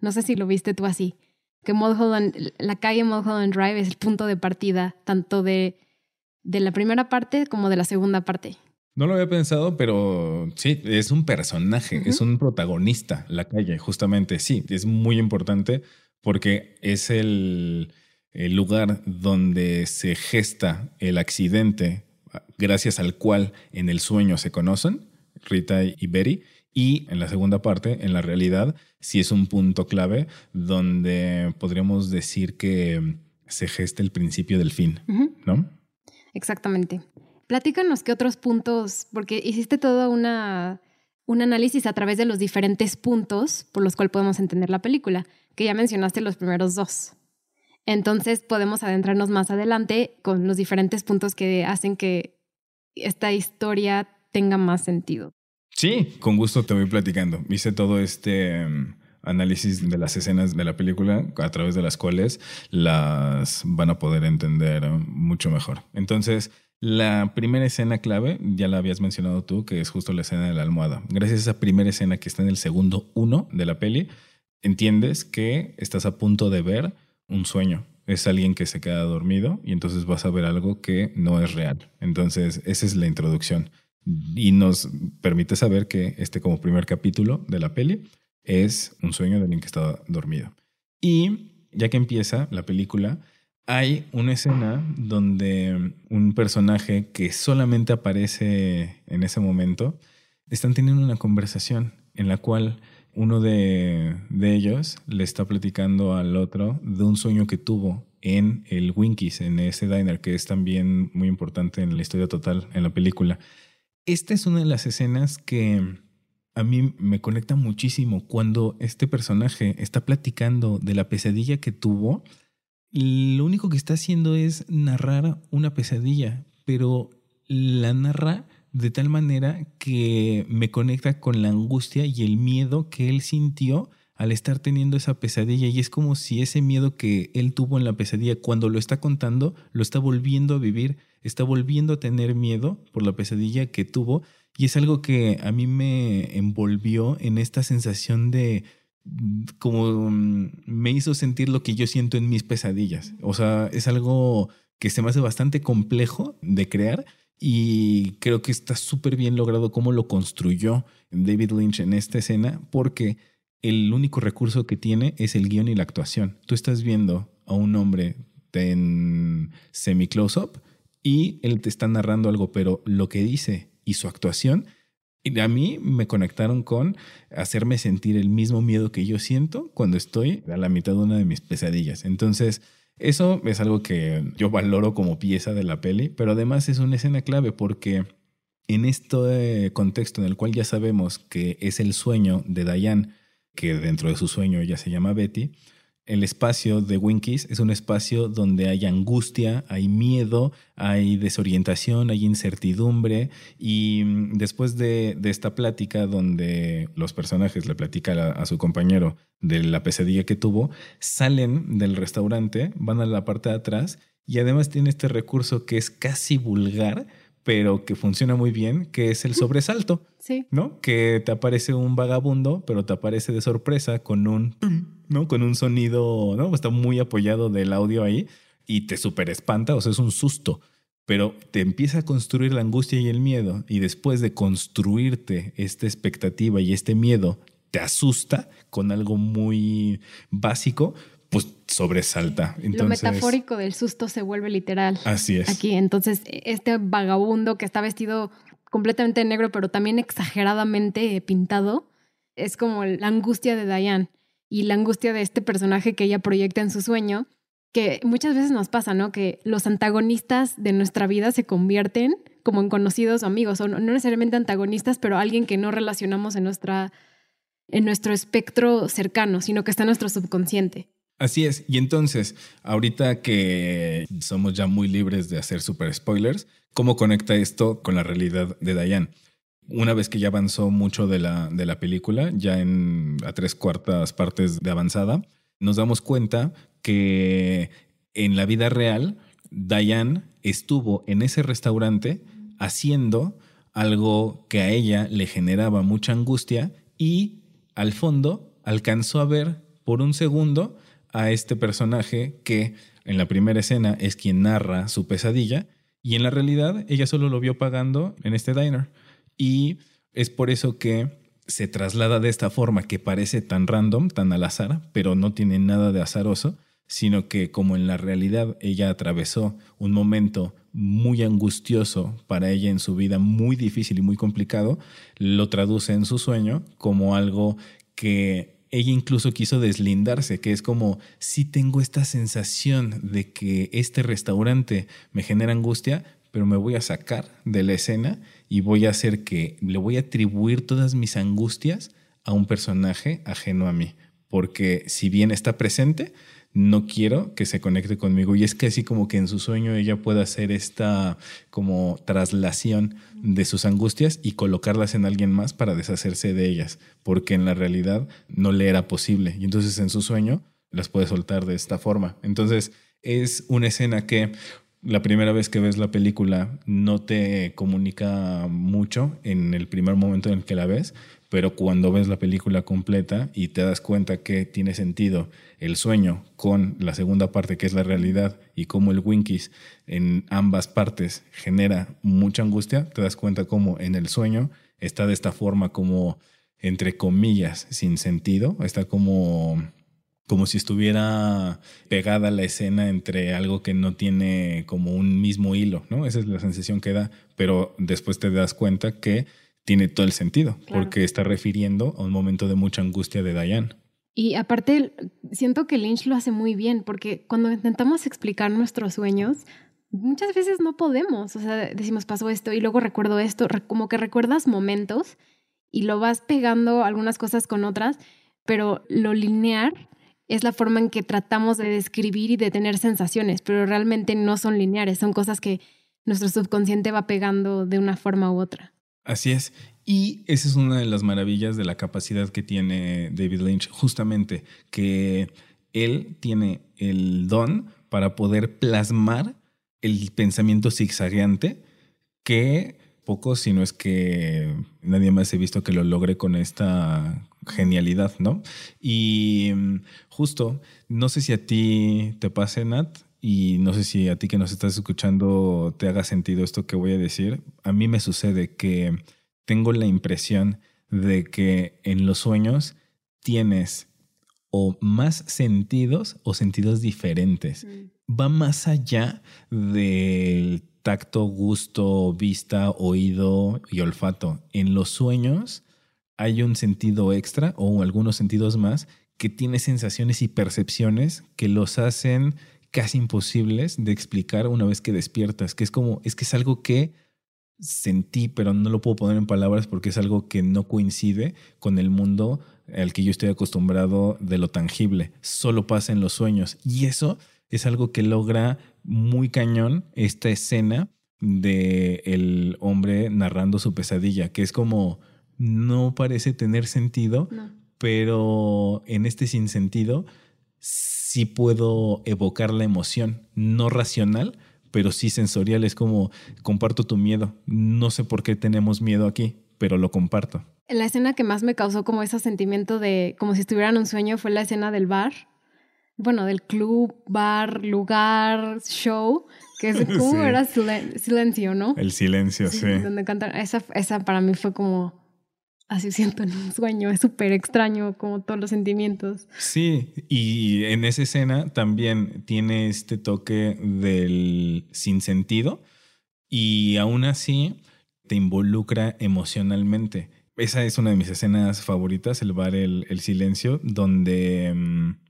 No sé si lo viste tú así. Que Mulholland, la calle Mulholland Drive es el punto de partida tanto de, de la primera parte como de la segunda parte. No lo había pensado, pero sí, es un personaje, es un protagonista, la calle, justamente. Sí, es muy importante porque es el el lugar donde se gesta el accidente gracias al cual en el sueño se conocen, Rita y Betty, y en la segunda parte, en la realidad, sí es un punto clave donde podríamos decir que se gesta el principio del fin, ¿no? Exactamente. Platícanos qué otros puntos, porque hiciste todo un análisis a través de los diferentes puntos por los cuales podemos entender la película, que ya mencionaste los primeros dos. Entonces podemos adentrarnos más adelante con los diferentes puntos que hacen que esta historia tenga más sentido. Sí, con gusto te voy platicando. Hice todo este em, análisis de las escenas de la película a través de las cuales las van a poder entender mucho mejor. Entonces, la primera escena clave, ya la habías mencionado tú, que es justo la escena de la almohada. Gracias a esa primera escena que está en el segundo uno de la peli, entiendes que estás a punto de ver un sueño. Es alguien que se queda dormido y entonces vas a ver algo que no es real. Entonces, esa es la introducción. Y nos permite saber que este como primer capítulo de la peli es un sueño de alguien que está dormido. Y ya que empieza la película, hay una escena donde un personaje que solamente aparece en ese momento, están teniendo una conversación en la cual uno de, ellos le está platicando al otro de un sueño que tuvo en el Winkies, en ese diner, que es también muy importante en la historia total, en la película. Esta es una de las escenas que a mí me conecta muchísimo cuando este personaje está platicando de la pesadilla que tuvo. Lo único que está haciendo es narrar una pesadilla, pero la narra de tal manera que me conecta con la angustia y el miedo que él sintió al estar teniendo esa pesadilla. Y es como si ese miedo que él tuvo en la pesadilla cuando lo está contando lo está volviendo a vivir, está volviendo a tener miedo por la pesadilla que tuvo. Y es algo que a mí me envolvió en esta sensación de como mm, me hizo sentir lo que yo siento en mis pesadillas. O sea, es algo que se me hace bastante complejo de crear y creo que está súper bien logrado cómo lo construyó David Lynch en esta escena, porque el único recurso que tiene es el guion y la actuación. Tú estás viendo a un hombre en semi-close-up y él te está narrando algo, pero lo que dice y su actuación, a mí me conectaron con hacerme sentir el mismo miedo que yo siento cuando estoy a la mitad de una de mis pesadillas. Entonces, eso es algo que yo valoro como pieza de la peli, pero además es una escena clave porque en este contexto en el cual ya sabemos que es el sueño de Diane, que dentro de su sueño ella se llama Betty, el espacio de Winkies es un espacio donde hay angustia, hay miedo, hay desorientación, hay incertidumbre y mm, después de, esta plática donde los personajes le platican a, a, su compañero de la pesadilla que tuvo, salen del restaurante, van a la parte de atrás y además tiene este recurso que es casi vulgar, pero que funciona muy bien, que es el sobresalto. Sí. ¿No? Que te aparece un vagabundo, pero te aparece de sorpresa con un, ¿no? Con un sonido, ¿no? Está muy apoyado del audio ahí y te super espanta, o sea, es un susto. Pero te empieza a construir la angustia y el miedo, y después de construirte esta expectativa y este miedo, te asusta con algo muy básico, pues sobresalta. Lo metafórico del susto se vuelve literal. Así es. Aquí, entonces, este vagabundo que está vestido completamente negro, pero también exageradamente pintado, es como la angustia de Diane y la angustia de este personaje que ella proyecta en su sueño, que muchas veces nos pasa, ¿no? Que los antagonistas de nuestra vida se convierten como en conocidos o amigos, o no necesariamente antagonistas, pero alguien que no relacionamos en nuestra en nuestro espectro cercano, sino que está en nuestro subconsciente. Así es. Y entonces, ahorita que somos ya muy libres de hacer super spoilers, ¿cómo conecta esto con la realidad de Diane? Una vez que ya avanzó mucho de la, de la película, ya en a tres cuartas partes de avanzada, nos damos cuenta que en la vida real, Diane estuvo en ese restaurante haciendo algo que a ella le generaba mucha angustia y al fondo alcanzó a ver por un segundo a este personaje que en la primera escena es quien narra su pesadilla y en la realidad ella solo lo vio pagando en este diner. Y es por eso que se traslada de esta forma que parece tan random, tan al azar, pero no tiene nada de azaroso, sino que como en la realidad ella atravesó un momento muy angustioso para ella en su vida, muy difícil y muy complicado, lo traduce en su sueño como algo que ella incluso quiso deslindarse, que es como si tengo esta sensación de que este restaurante me genera angustia, pero me voy a sacar de la escena y voy a hacer que le voy a atribuir todas mis angustias a un personaje ajeno a mí, porque si bien está presente, no quiero que se conecte conmigo. Y es que así como que en su sueño ella pueda hacer esta como traslación de sus angustias y colocarlas en alguien más para deshacerse de ellas, porque en la realidad no le era posible. Y entonces en su sueño las puede soltar de esta forma. Entonces es una escena que la primera vez que ves la película no te comunica mucho en el primer momento en el que la ves, pero cuando ves la película completa y te das cuenta que tiene sentido el sueño con la segunda parte que es la realidad y cómo el Winkies en ambas partes genera mucha angustia, te das cuenta cómo en el sueño está de esta forma como entre comillas sin sentido, está como como si estuviera pegada la escena entre algo que no tiene como un mismo hilo, ¿no? Esa es la sensación que da, pero después te das cuenta que tiene todo el sentido, porque está refiriendo a un momento de mucha angustia de Diane. Y aparte, siento que Lynch lo hace muy bien, porque cuando intentamos explicar nuestros sueños, muchas veces no podemos, o sea, decimos pasó esto y luego recuerdo esto, como que recuerdas momentos y lo vas pegando algunas cosas con otras, pero lo lineal es la forma en que tratamos de describir y de tener sensaciones, pero realmente no son lineares, son cosas que nuestro subconsciente va pegando de una forma u otra. Así es. Y esa es una de las maravillas de la capacidad que tiene David Lynch, justamente que él tiene el don para poder plasmar el pensamiento zigzagueante que poco, si no es que nadie más he visto que lo logre con esta genialidad, ¿no? Y mm, justo, no sé si a ti te pase, Nat, y no sé si a ti que nos estás escuchando te haga sentido esto que voy a decir. A mí me sucede que tengo la impresión de que en los sueños tienes o más sentidos o sentidos diferentes. Mm. Va más allá del tacto, gusto, vista, oído y olfato. En los sueños hay un sentido extra o algunos sentidos más que tiene sensaciones y percepciones que los hacen casi imposibles de explicar una vez que despiertas, que es como, es que es algo que sentí, pero no lo puedo poner en palabras porque es algo que no coincide con el mundo al que yo estoy acostumbrado de lo tangible. Solo pasa en los sueños. Y eso es algo que logra muy cañón esta escena de el hombre narrando su pesadilla, que es como no parece tener sentido, pero en este sinsentido sí puedo evocar la emoción, no racional, pero sí sensorial. Es como comparto tu miedo. No sé por qué tenemos miedo aquí, pero lo comparto. La escena que más me causó como ese sentimiento de como si estuviera en un sueño fue la escena del bar bueno, del club, bar, lugar, show, que es (laughs) como era silencio, ¿no? El silencio, sí. Donde cantan. Esa, esa para mí fue como, así siento en un sueño, es súper extraño, como todos los sentimientos. Sí, y en esa escena también tiene este toque del sinsentido y aún así te involucra emocionalmente. Esa es una de mis escenas favoritas, el bar, el, el silencio, donde... Mm,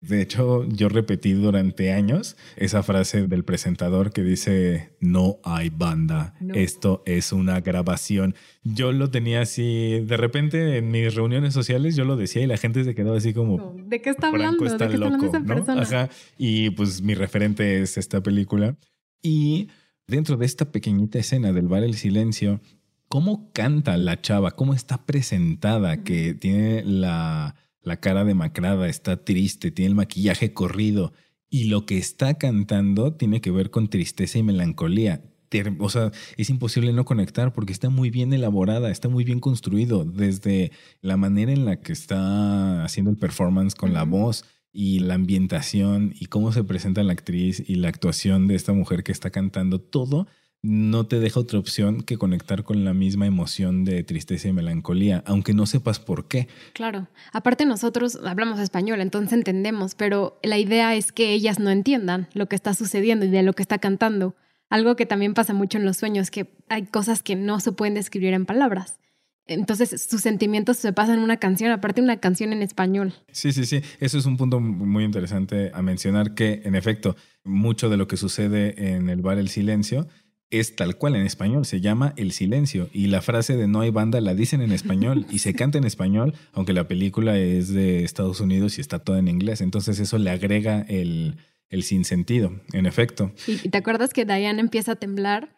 de hecho, yo repetí durante años esa frase del presentador que dice, no hay banda, esto es una grabación. Yo lo tenía así, de repente en mis reuniones sociales yo lo decía y la gente se quedaba así como... ¿De qué está hablando? ¿De qué loco, está hablando Ajá. Y pues mi referente es esta película. Y dentro de esta pequeñita escena del bar El Silencio, cómo canta la chava, cómo está presentada, que tiene la, la cara demacrada, está triste, tiene el maquillaje corrido y lo que está cantando tiene que ver con tristeza y melancolía. O sea, es imposible no conectar porque está muy bien elaborada, está muy bien construido, desde la manera en la que está haciendo el performance con la voz y la ambientación y cómo se presenta la actriz y la actuación de esta mujer que está cantando, todo no te deja otra opción que conectar con la misma emoción de tristeza y melancolía, aunque no sepas por qué. Claro. Aparte nosotros hablamos español, entonces entendemos, pero la idea es que ellas no entiendan lo que está sucediendo y de lo que está cantando. Algo que también pasa mucho en los sueños, que hay cosas que no se pueden describir en palabras. Entonces sus sentimientos se pasan en una canción, aparte una canción en español. Sí, sí, sí. Eso es un punto muy interesante a mencionar que, en efecto, mucho de lo que sucede en el bar El Silencio es tal cual en español, se llama El Silencio y la frase de no hay banda la dicen en español y se canta en español, aunque la película es de Estados Unidos y está toda en inglés, entonces eso le agrega el, el sinsentido, en efecto. ¿Y te acuerdas que Diane empieza a temblar?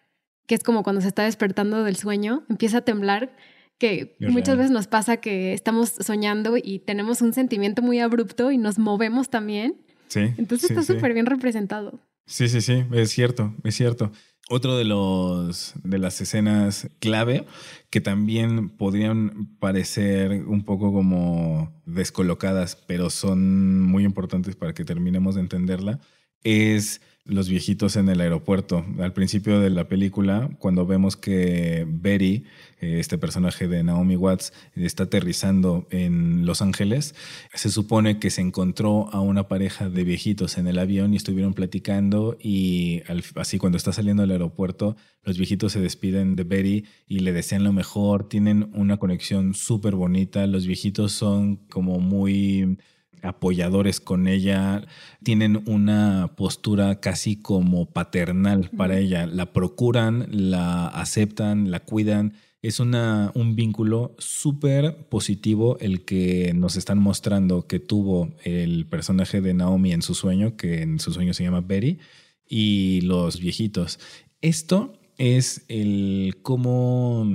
Que es como cuando se está despertando del sueño, empieza a temblar, que muchas veces nos pasa que estamos soñando y tenemos un sentimiento muy abrupto y nos movemos también. Sí. Entonces está súper bien representado. Sí, sí, sí, es cierto, es cierto. Otro de los de las escenas clave que también podrían parecer un poco como descolocadas, pero son muy importantes para que terminemos de entenderla, es los viejitos en el aeropuerto. Al principio de la película, cuando vemos que Betty, eh, este personaje de Naomi Watts, está aterrizando en Los Ángeles, se supone que se encontró a una pareja de viejitos en el avión y estuvieron platicando y así cuando está saliendo del aeropuerto, los viejitos se despiden de Betty y le desean lo mejor, tienen una conexión súper bonita, los viejitos son como muy apoyadores con ella, tienen una postura casi como paternal para ella, la procuran, la aceptan, la cuidan. Es una, un vínculo súper positivo el que nos están mostrando que tuvo el personaje de Naomi en su sueño, que en su sueño se llama Betty, y los viejitos. Esto es el cómo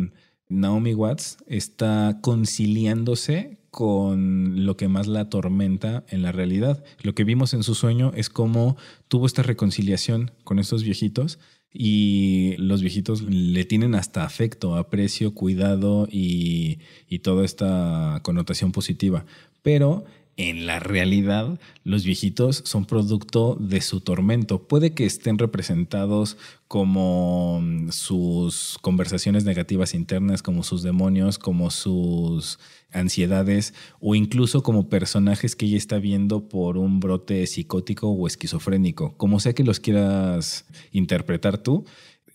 Naomi Watts está conciliándose con lo que más la atormenta en la realidad. Lo que vimos en su sueño es cómo tuvo esta reconciliación con estos viejitos y los viejitos le tienen hasta afecto, aprecio, cuidado y, y toda esta connotación positiva. Pero en la realidad los viejitos son producto de su tormento. Puede que estén representados como mm, sus conversaciones negativas internas, como sus demonios, como sus ansiedades o incluso como personajes que ella está viendo por un brote psicótico o esquizofrénico. Como sea que los quieras interpretar tú,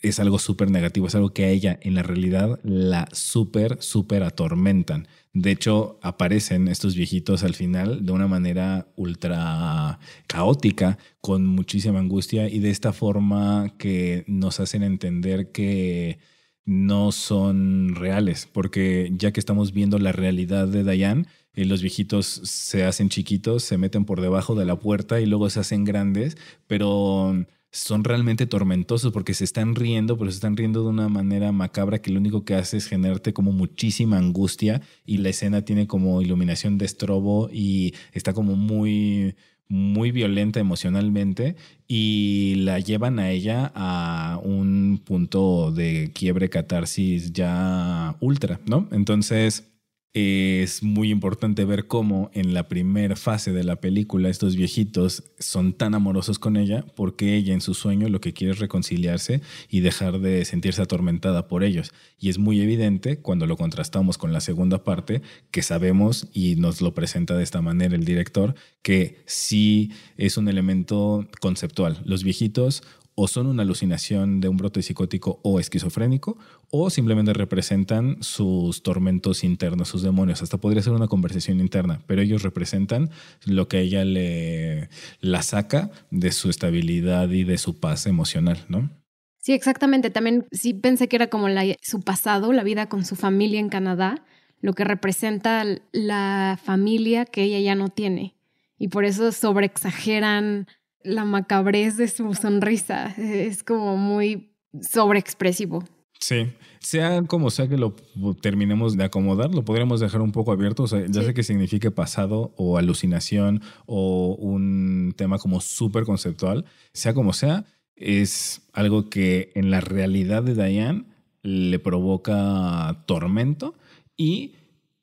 es algo súper negativo, es algo que a ella en la realidad la súper, súper atormentan. De hecho, aparecen estos viejitos al final de una manera ultra caótica, con muchísima angustia y de esta forma que nos hacen entender que no son reales, porque ya que estamos viendo la realidad de Diane, eh, los viejitos se hacen chiquitos, se meten por debajo de la puerta y luego se hacen grandes, pero son realmente tormentosos porque se están riendo, pero se están riendo de una manera macabra que lo único que hace es generarte como muchísima angustia y la escena tiene como iluminación de estrobo y está como muy muy violenta emocionalmente y la llevan a ella a un punto de quiebre catarsis ya ultra, ¿no? Entonces, es muy importante ver cómo en la primera fase de la película estos viejitos son tan amorosos con ella porque ella en su sueño lo que quiere es reconciliarse y dejar de sentirse atormentada por ellos. Y es muy evidente cuando lo contrastamos con la segunda parte que sabemos y nos lo presenta de esta manera el director que sí es un elemento conceptual. Los viejitos o son una alucinación de un brote psicótico o esquizofrénico, o simplemente representan sus tormentos internos, sus demonios. Hasta podría ser una conversación interna, pero ellos representan lo que ella le la saca de su estabilidad y de su paz emocional, ¿no? Sí, exactamente. También sí pensé que era como su pasado, la vida con su familia en Canadá, lo que representa la familia que ella ya no tiene. Y por eso sobreexageran la macabrez de su sonrisa. Es como muy sobreexpresivo. Sí, sea como sea que lo terminemos de acomodar, lo podríamos dejar un poco abierto, o sea, ya sé que signifique pasado o alucinación o un tema como súper conceptual, sea como sea, es algo que en la realidad de Diane le provoca tormento y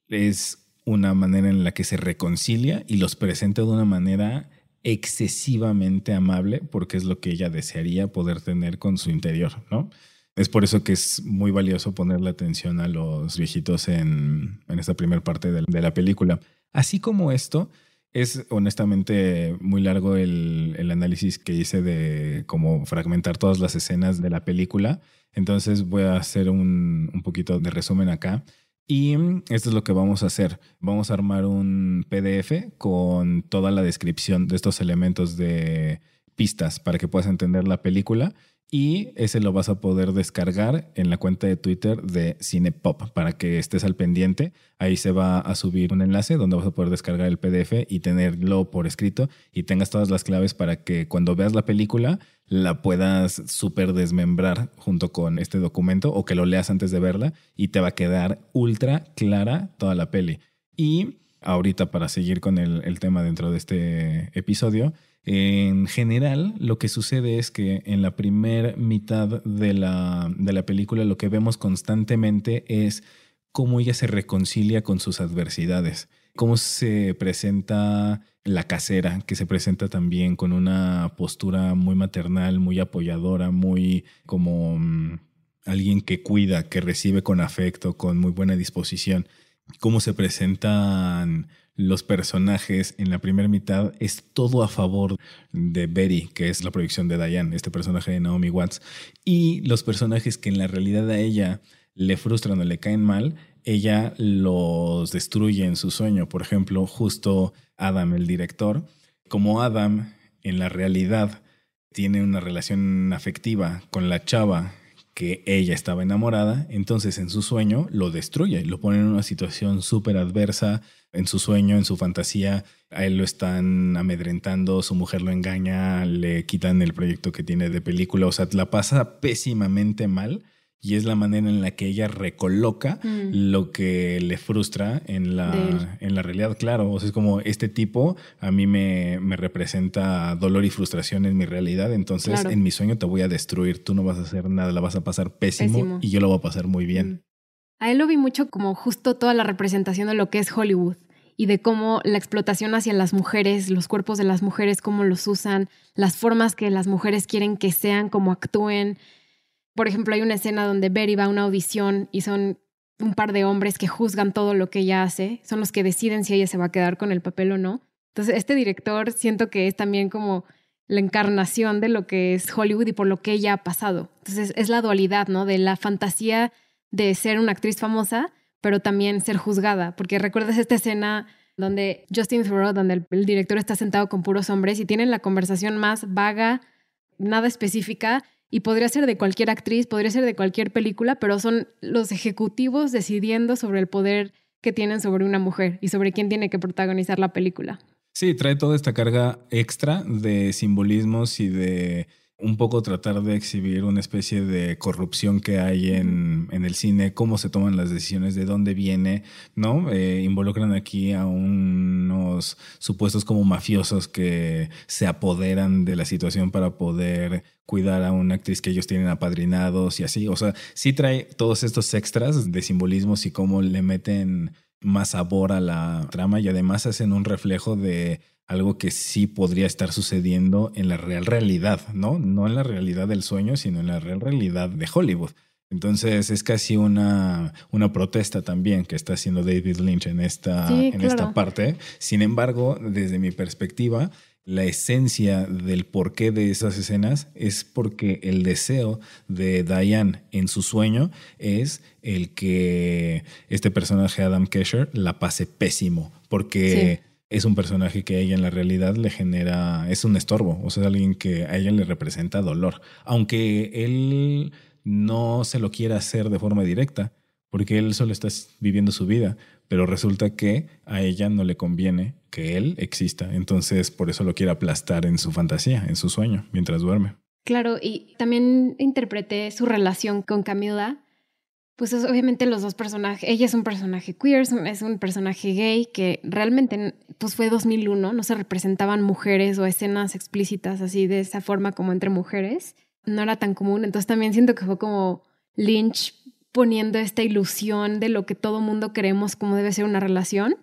es una manera en la que se reconcilia y los presenta de una manera excesivamente amable porque es lo que ella desearía poder tener con su interior, ¿no? Es por eso que es muy valioso ponerle atención a los viejitos en, esta primera parte de, la película. Así como esto, es honestamente muy largo el, análisis que hice de cómo fragmentar todas las escenas de la película. Entonces voy a hacer un, un poquito de resumen acá. Y esto es lo que vamos a hacer. Vamos a armar un PDF con toda la descripción de estos elementos de pistas para que puedas entender la película y ese lo vas a poder descargar en la cuenta de Twitter de Cinepop para que estés al pendiente. Ahí se va a subir un enlace donde vas a poder descargar el PDF y tenerlo por escrito y tengas todas las claves para que cuando veas la película la puedas súper desmembrar junto con este documento o que lo leas antes de verla y te va a quedar ultra clara toda la peli. Y ahorita para seguir con el, el tema dentro de este episodio, en general, lo que sucede es que en la primera mitad de la, de la película lo que vemos constantemente es cómo ella se reconcilia con sus adversidades, cómo se presenta la casera, que se presenta también con una postura muy maternal, muy apoyadora, muy como mm, alguien que cuida, que recibe con afecto, con muy buena disposición, cómo se presentan los personajes en la primera mitad es todo a favor de Betty, que es la proyección de Diane, este personaje de Naomi Watts, y los personajes que en la realidad a ella le frustran o le caen mal, ella los destruye en su sueño. Por ejemplo, justo Adam, el director, como Adam en la realidad tiene una relación afectiva con la chava que ella estaba enamorada, entonces en su sueño lo destruye, lo pone en una situación súper adversa, en su sueño, en su fantasía, a él lo están amedrentando, su mujer lo engaña, le quitan el proyecto que tiene de película, o sea, la pasa pésimamente mal y es la manera en la que ella recoloca mm. lo que le frustra en la, en la realidad. Claro, o sea, es como este tipo a mí me, me representa dolor y frustración en mi realidad, entonces en mi sueño te voy a destruir, tú no vas a hacer nada, la vas a pasar pésimo, y yo lo voy a pasar muy bien. Mm. A él lo vi mucho como justo toda la representación de lo que es Hollywood y de cómo la explotación hacia las mujeres, los cuerpos de las mujeres, cómo los usan, las formas que las mujeres quieren que sean, cómo actúen por ejemplo, hay una escena donde Betty va a una audición y son un par de hombres que juzgan todo lo que ella hace, son los que deciden si ella se va a quedar con el papel o no. Entonces, este director siento que es también como la encarnación de lo que es Hollywood y por lo que ella ha pasado. Entonces, es la dualidad, ¿no? De la fantasía de ser una actriz famosa, pero también ser juzgada, porque recuerdas esta escena donde Justin Theroux, donde el, el director está sentado con puros hombres y tienen la conversación más vaga, nada específica, y podría ser de cualquier actriz, podría ser de cualquier película, pero son los ejecutivos decidiendo sobre el poder que tienen sobre una mujer y sobre quién tiene que protagonizar la película. Sí, trae toda esta carga extra de simbolismos y de un poco tratar de exhibir una especie de corrupción que hay en, en el cine, cómo se toman las decisiones, de dónde viene, ¿no? Eh, involucran aquí a unos supuestos como mafiosos que se apoderan de la situación para poder cuidar a una actriz que ellos tienen apadrinados y así. O sea, sí trae todos estos extras de simbolismos y cómo le meten más sabor a la trama y además hacen un reflejo de algo que sí podría estar sucediendo en la real realidad, ¿no? No en la realidad del sueño, sino en la real realidad de Hollywood. Entonces es casi una, una protesta también que está haciendo David Lynch en esta, en esta parte. Sin embargo, desde mi perspectiva, la esencia del porqué de esas escenas es porque el deseo de Diane en su sueño es el que este personaje Adam Kesher la pase pésimo, porque es un personaje que a ella en la realidad le genera, es un estorbo, o sea, es alguien que a ella le representa dolor, aunque él no se lo quiera hacer de forma directa, porque él solo está viviendo su vida, pero resulta que a ella no le conviene que él exista, entonces por eso lo quiere aplastar en su fantasía, en su sueño, mientras duerme. Claro, y también interpreté su relación con Camila Pues obviamente los dos personajes, ella es un personaje queer, es un personaje gay que realmente pues fue 2001, no se representaban mujeres o escenas explícitas así de esa forma como entre mujeres, no era tan común, entonces también siento que fue como Lynch poniendo esta ilusión de lo que todo mundo creemos como debe ser una relación.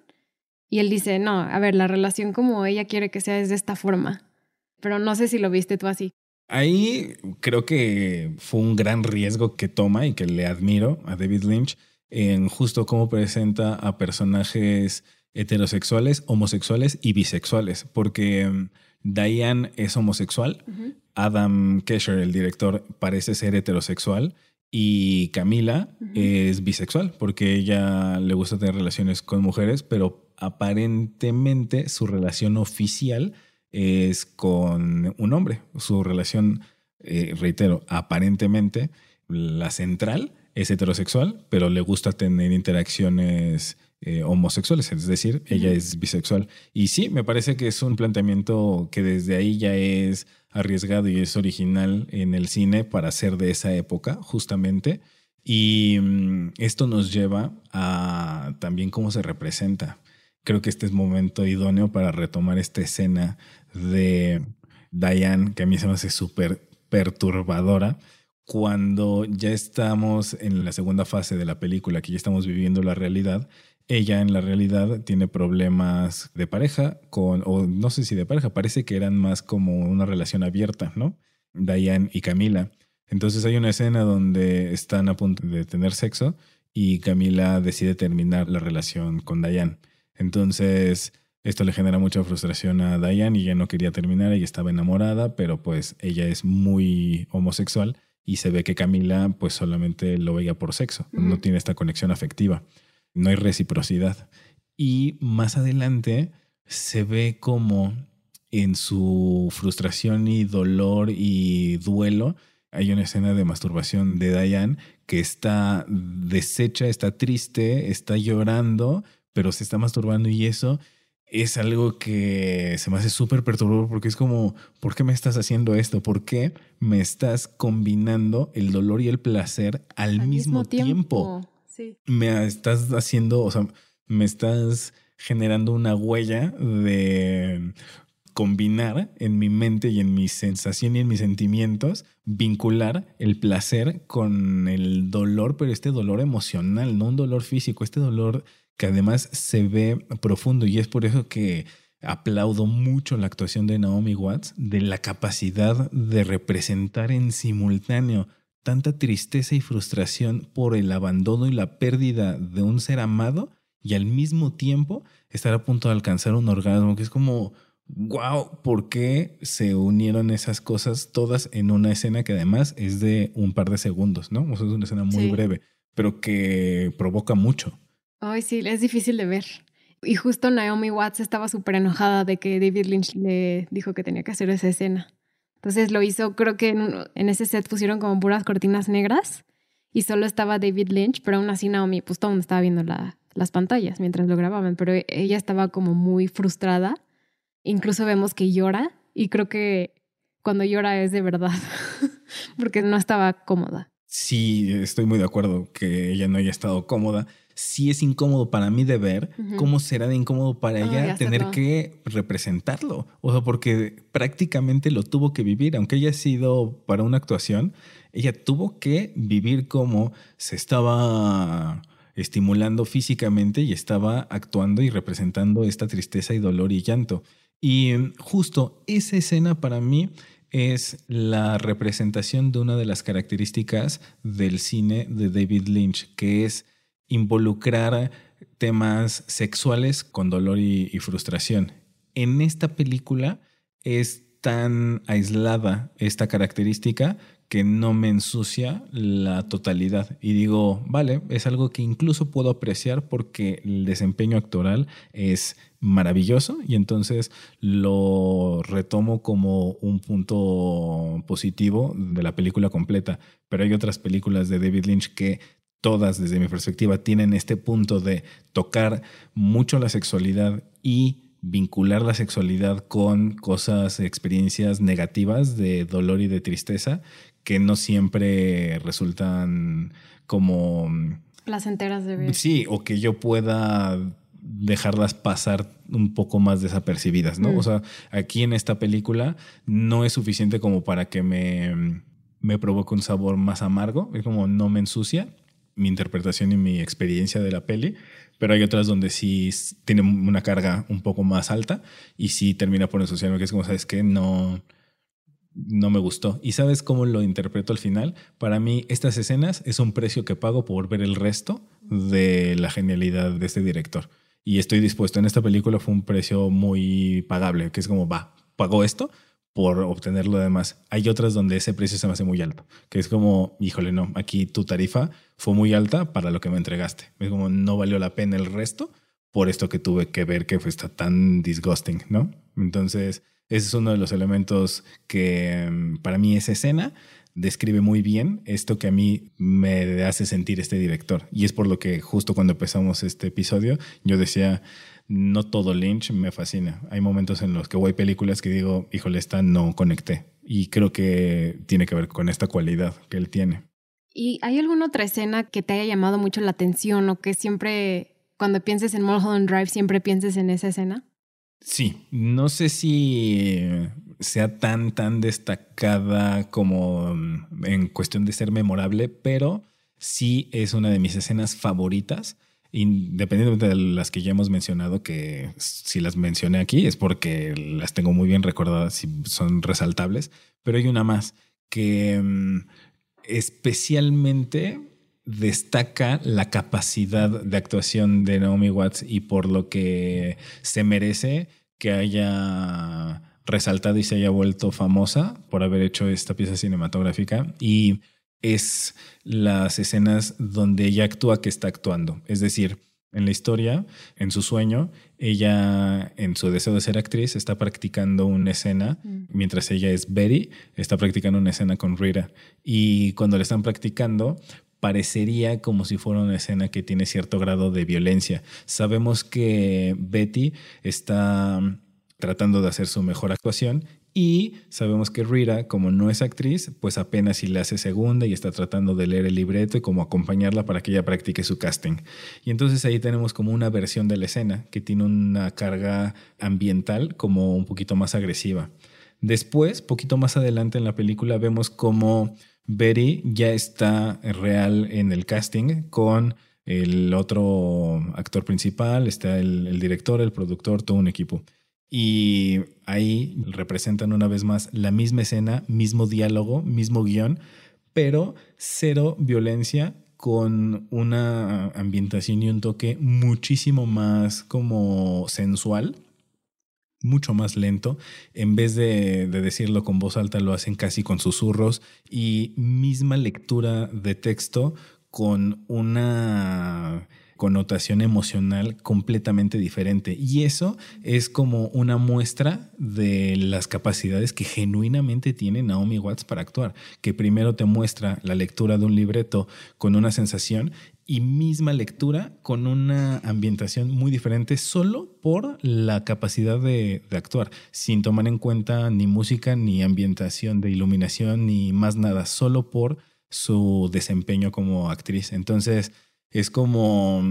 Y él dice, no, a ver, la relación como ella quiere que sea es de esta forma, pero no sé si lo viste tú así. Ahí creo que fue un gran riesgo que toma y que le admiro a David Lynch en justo cómo presenta a personajes heterosexuales, homosexuales y bisexuales, porque mm, Diane es homosexual, Adam Kesher, el director, parece ser heterosexual y Camila es bisexual, porque ella le gusta tener relaciones con mujeres, pero aparentemente su relación oficial es con un hombre. Su relación, eh, reitero, aparentemente la central es heterosexual, pero le gusta tener interacciones eh, homosexuales, es decir, ella es bisexual. Y sí, me parece que es un planteamiento que desde ahí ya es arriesgado y es original en el cine para ser de esa época, justamente. Y mm, esto nos lleva a también cómo se representa. Creo que este es momento idóneo para retomar esta escena de Diane, que a mí se me hace súper perturbadora, cuando ya estamos en la segunda fase de la película, que ya estamos viviendo la realidad, ella en la realidad tiene problemas de pareja con, o no sé si de pareja, parece que eran más como una relación abierta, ¿no? Diane y Camila. Entonces hay una escena donde están a punto de tener sexo y Camila decide terminar la relación con Diane. Entonces esto le genera mucha frustración a Diane y ella no quería terminar, ella estaba enamorada, pero pues ella es muy homosexual y se ve que Camila pues solamente lo veía por sexo, no tiene esta conexión afectiva, no hay reciprocidad. Y más adelante se ve como en su frustración y dolor y duelo, hay una escena de masturbación de Diane que está deshecha, está triste, está llorando, pero se está masturbando y eso es algo que se me hace súper perturbador porque es como, ¿por qué me estás haciendo esto? ¿Por qué me estás combinando el dolor y el placer al, mismo, tiempo? Me estás haciendo, o sea, me estás generando una huella de combinar en mi mente y en mi sensación y en mis sentimientos, vincular el placer con el dolor, pero este dolor emocional, no un dolor físico, este dolor que además se ve profundo y es por eso que aplaudo mucho la actuación de Naomi Watts, de la capacidad de representar en simultáneo tanta tristeza y frustración por el abandono y la pérdida de un ser amado y al mismo tiempo estar a punto de alcanzar un orgasmo, que es como, wow, ¿por qué se unieron esas cosas todas en una escena que además es de un par de segundos, ¿no? O sea, es una escena muy breve, pero que provoca mucho. Ay, sí, es difícil de ver. Y justo Naomi Watts estaba súper enojada de que David Lynch le dijo que tenía que hacer esa escena. Entonces lo hizo, creo que en, ese set pusieron como puras cortinas negras y solo estaba David Lynch, pero aún así Naomi, pues todo estaba viendo las pantallas mientras lo grababan, pero ella estaba como muy frustrada. Incluso vemos que llora y creo que cuando llora es de verdad, (laughs) porque no estaba cómoda. Sí, estoy muy de acuerdo que ella no haya estado cómoda sí es incómodo para mí de ver, ¿cómo será de incómodo para ella tener que representarlo? O sea, porque prácticamente lo tuvo que vivir, aunque haya sido para una actuación, ella tuvo que vivir como se estaba estimulando físicamente y estaba actuando y representando esta tristeza y dolor y llanto. Y justo esa escena para mí es la representación de una de las características del cine de David Lynch, que es involucrar temas sexuales con dolor y, frustración. En esta película es tan aislada esta característica que no me ensucia la totalidad. Y digo, vale, es algo que incluso puedo apreciar porque el desempeño actoral es maravilloso y entonces lo retomo como un punto positivo de la película completa. Pero hay otras películas de David Lynch que todas desde mi perspectiva tienen este punto de tocar mucho la sexualidad y vincular la sexualidad con cosas, experiencias negativas de dolor y de tristeza que no siempre resultan como... Placenteras de ver. Sí, o que yo pueda dejarlas pasar un poco más desapercibidas, ¿no? Mm. O sea, aquí en esta película no es suficiente como para que me, me provoque un sabor más amargo, es como no me ensucia mi interpretación y mi experiencia de la peli, pero hay otras donde sí tiene una carga un poco más alta y sí termina por ensuciarme, que es como, ¿sabes qué? No, no me gustó. ¿Y sabes cómo lo interpreto al final? Para mí, estas escenas es un precio que pago por ver el resto de la genialidad de este director. Y estoy dispuesto. En esta película fue un precio muy pagable, que es como, va, pago esto por obtener lo demás. Hay otras donde ese precio se me hace muy alto, que es como, híjole, no, aquí tu tarifa fue muy alta para lo que me entregaste. Es como, no valió la pena el resto por esto que tuve que ver que fue está tan disgusting, ¿no? Entonces, ese es uno de los elementos que mm, para mí esa escena describe muy bien esto que a mí me hace sentir este director. Y es por lo que justo cuando empezamos este episodio, yo decía, no todo Lynch me fascina. Hay momentos en los que hay películas que digo, híjole, esta no conecté. Y creo que tiene que ver con esta cualidad que él tiene. ¿Y hay alguna otra escena que te haya llamado mucho la atención o que siempre, cuando pienses en Mulholland Drive, siempre pienses en esa escena? Sí, no sé si sea tan, tan destacada como mm, en cuestión de ser memorable, pero sí es una de mis escenas favoritas, independientemente de las que ya hemos mencionado, que si las mencioné aquí es porque las tengo muy bien recordadas y son resaltables, pero hay una más que mm, especialmente destaca la capacidad de actuación de Naomi Watts y por lo que se merece que haya resaltado y se haya vuelto famosa por haber hecho esta pieza cinematográfica. Y es las escenas donde ella actúa que está actuando. Es decir, en la historia, en su sueño, ella, en su deseo de ser actriz, está practicando una escena, Mm. mientras ella es Betty, está practicando una escena con Rita. Y cuando le están practicando, parecería como si fuera una escena que tiene cierto grado de violencia. Sabemos que Betty está tratando de hacer su mejor actuación y sabemos que Rita, como no es actriz, pues apenas si le hace segunda y está tratando de leer el libreto y como acompañarla para que ella practique su casting. Y entonces ahí tenemos como una versión de la escena que tiene una carga ambiental como un poquito más agresiva. Después, poquito más adelante en la película, vemos como Betty ya está real en el casting con el otro actor principal, está el director, el productor, todo un equipo. Y ahí representan una vez más la misma escena, mismo diálogo, mismo guion, pero cero violencia con una ambientación y un toque muchísimo más como sensual, mucho más lento. En vez de, de, decirlo con voz alta, lo hacen casi con susurros y misma lectura de texto con una connotación emocional completamente diferente. Y eso es como una muestra de las capacidades que genuinamente tiene Naomi Watts para actuar, que primero te muestra la lectura de un libreto con una sensación y misma lectura con una ambientación muy diferente solo por la capacidad de, de, actuar, sin tomar en cuenta ni música, ni ambientación de iluminación, ni más nada, solo por su desempeño como actriz. Entonces, es como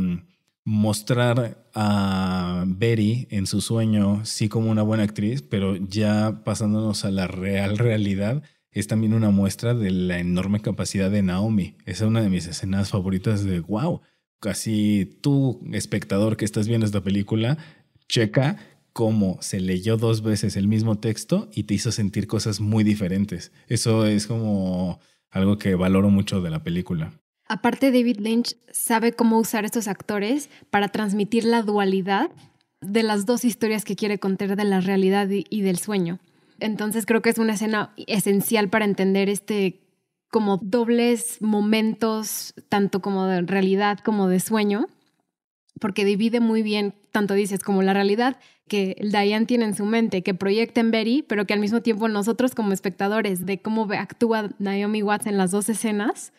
mostrar a Betty en su sueño, sí como una buena actriz, pero ya pasándonos a la real realidad, es también una muestra de la enorme capacidad de Naomi. Esa es una de mis escenas favoritas de wow. Casi tú, espectador que estás viendo esta película, checa cómo se leyó dos veces el mismo texto y te hizo sentir cosas muy diferentes. Eso es como algo que valoro mucho de la película. Aparte, David Lynch sabe cómo usar estos actores para transmitir la dualidad de las dos historias que quiere contar de la realidad y del sueño. Entonces creo que es una escena esencial para entender este como dobles momentos, tanto como de realidad como de sueño, porque divide muy bien, tanto dices, como la realidad que Diane tiene en su mente, que proyecta en Betty, pero que al mismo tiempo nosotros como espectadores de cómo actúa Naomi Watts en las dos escenas,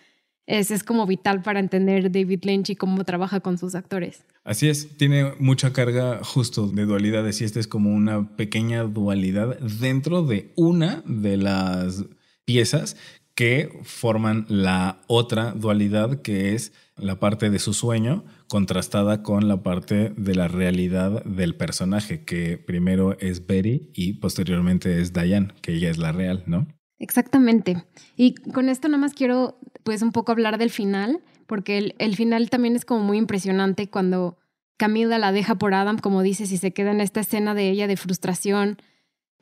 es, es como vital para entender David Lynch y cómo trabaja con sus actores. Así es, tiene mucha carga justo de dualidades y esta es como una pequeña dualidad dentro de una de las piezas que forman la otra dualidad que es la parte de su sueño contrastada con la parte de la realidad del personaje, que primero es Betty y posteriormente es Diane, que ella es la real, ¿no? Exactamente. Y con esto nada más quiero pues un poco hablar del final, porque el, final también es como muy impresionante cuando Camila la deja por Adam, como dices, y se queda en esta escena de ella de frustración,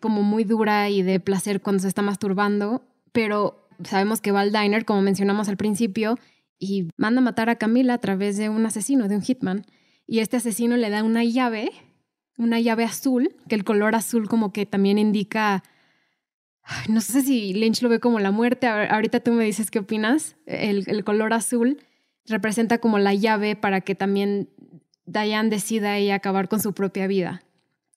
como muy dura y de placer cuando se está masturbando, pero sabemos que va al diner, como mencionamos al principio, y manda a matar a Camila a través de un asesino, de un hitman. Y este asesino le da una llave, una llave azul, que el color azul como que también indica no sé si Lynch lo ve como la muerte, ahorita tú me dices qué opinas, el, color azul representa como la llave para que también Diane decida ella acabar con su propia vida.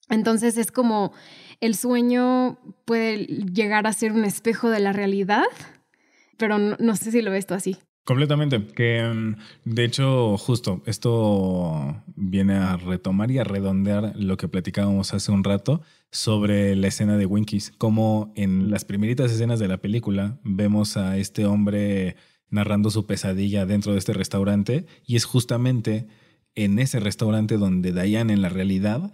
Entonces es como el sueño puede llegar a ser un espejo de la realidad, pero no sé si lo ves tú así. Completamente. Que mm, de hecho, justo esto viene a retomar y a redondear lo que platicábamos hace un rato sobre la escena de Winkies. Como en las primeritas escenas de la película vemos a este hombre narrando su pesadilla dentro de este restaurante y es justamente en ese restaurante donde Diane en la realidad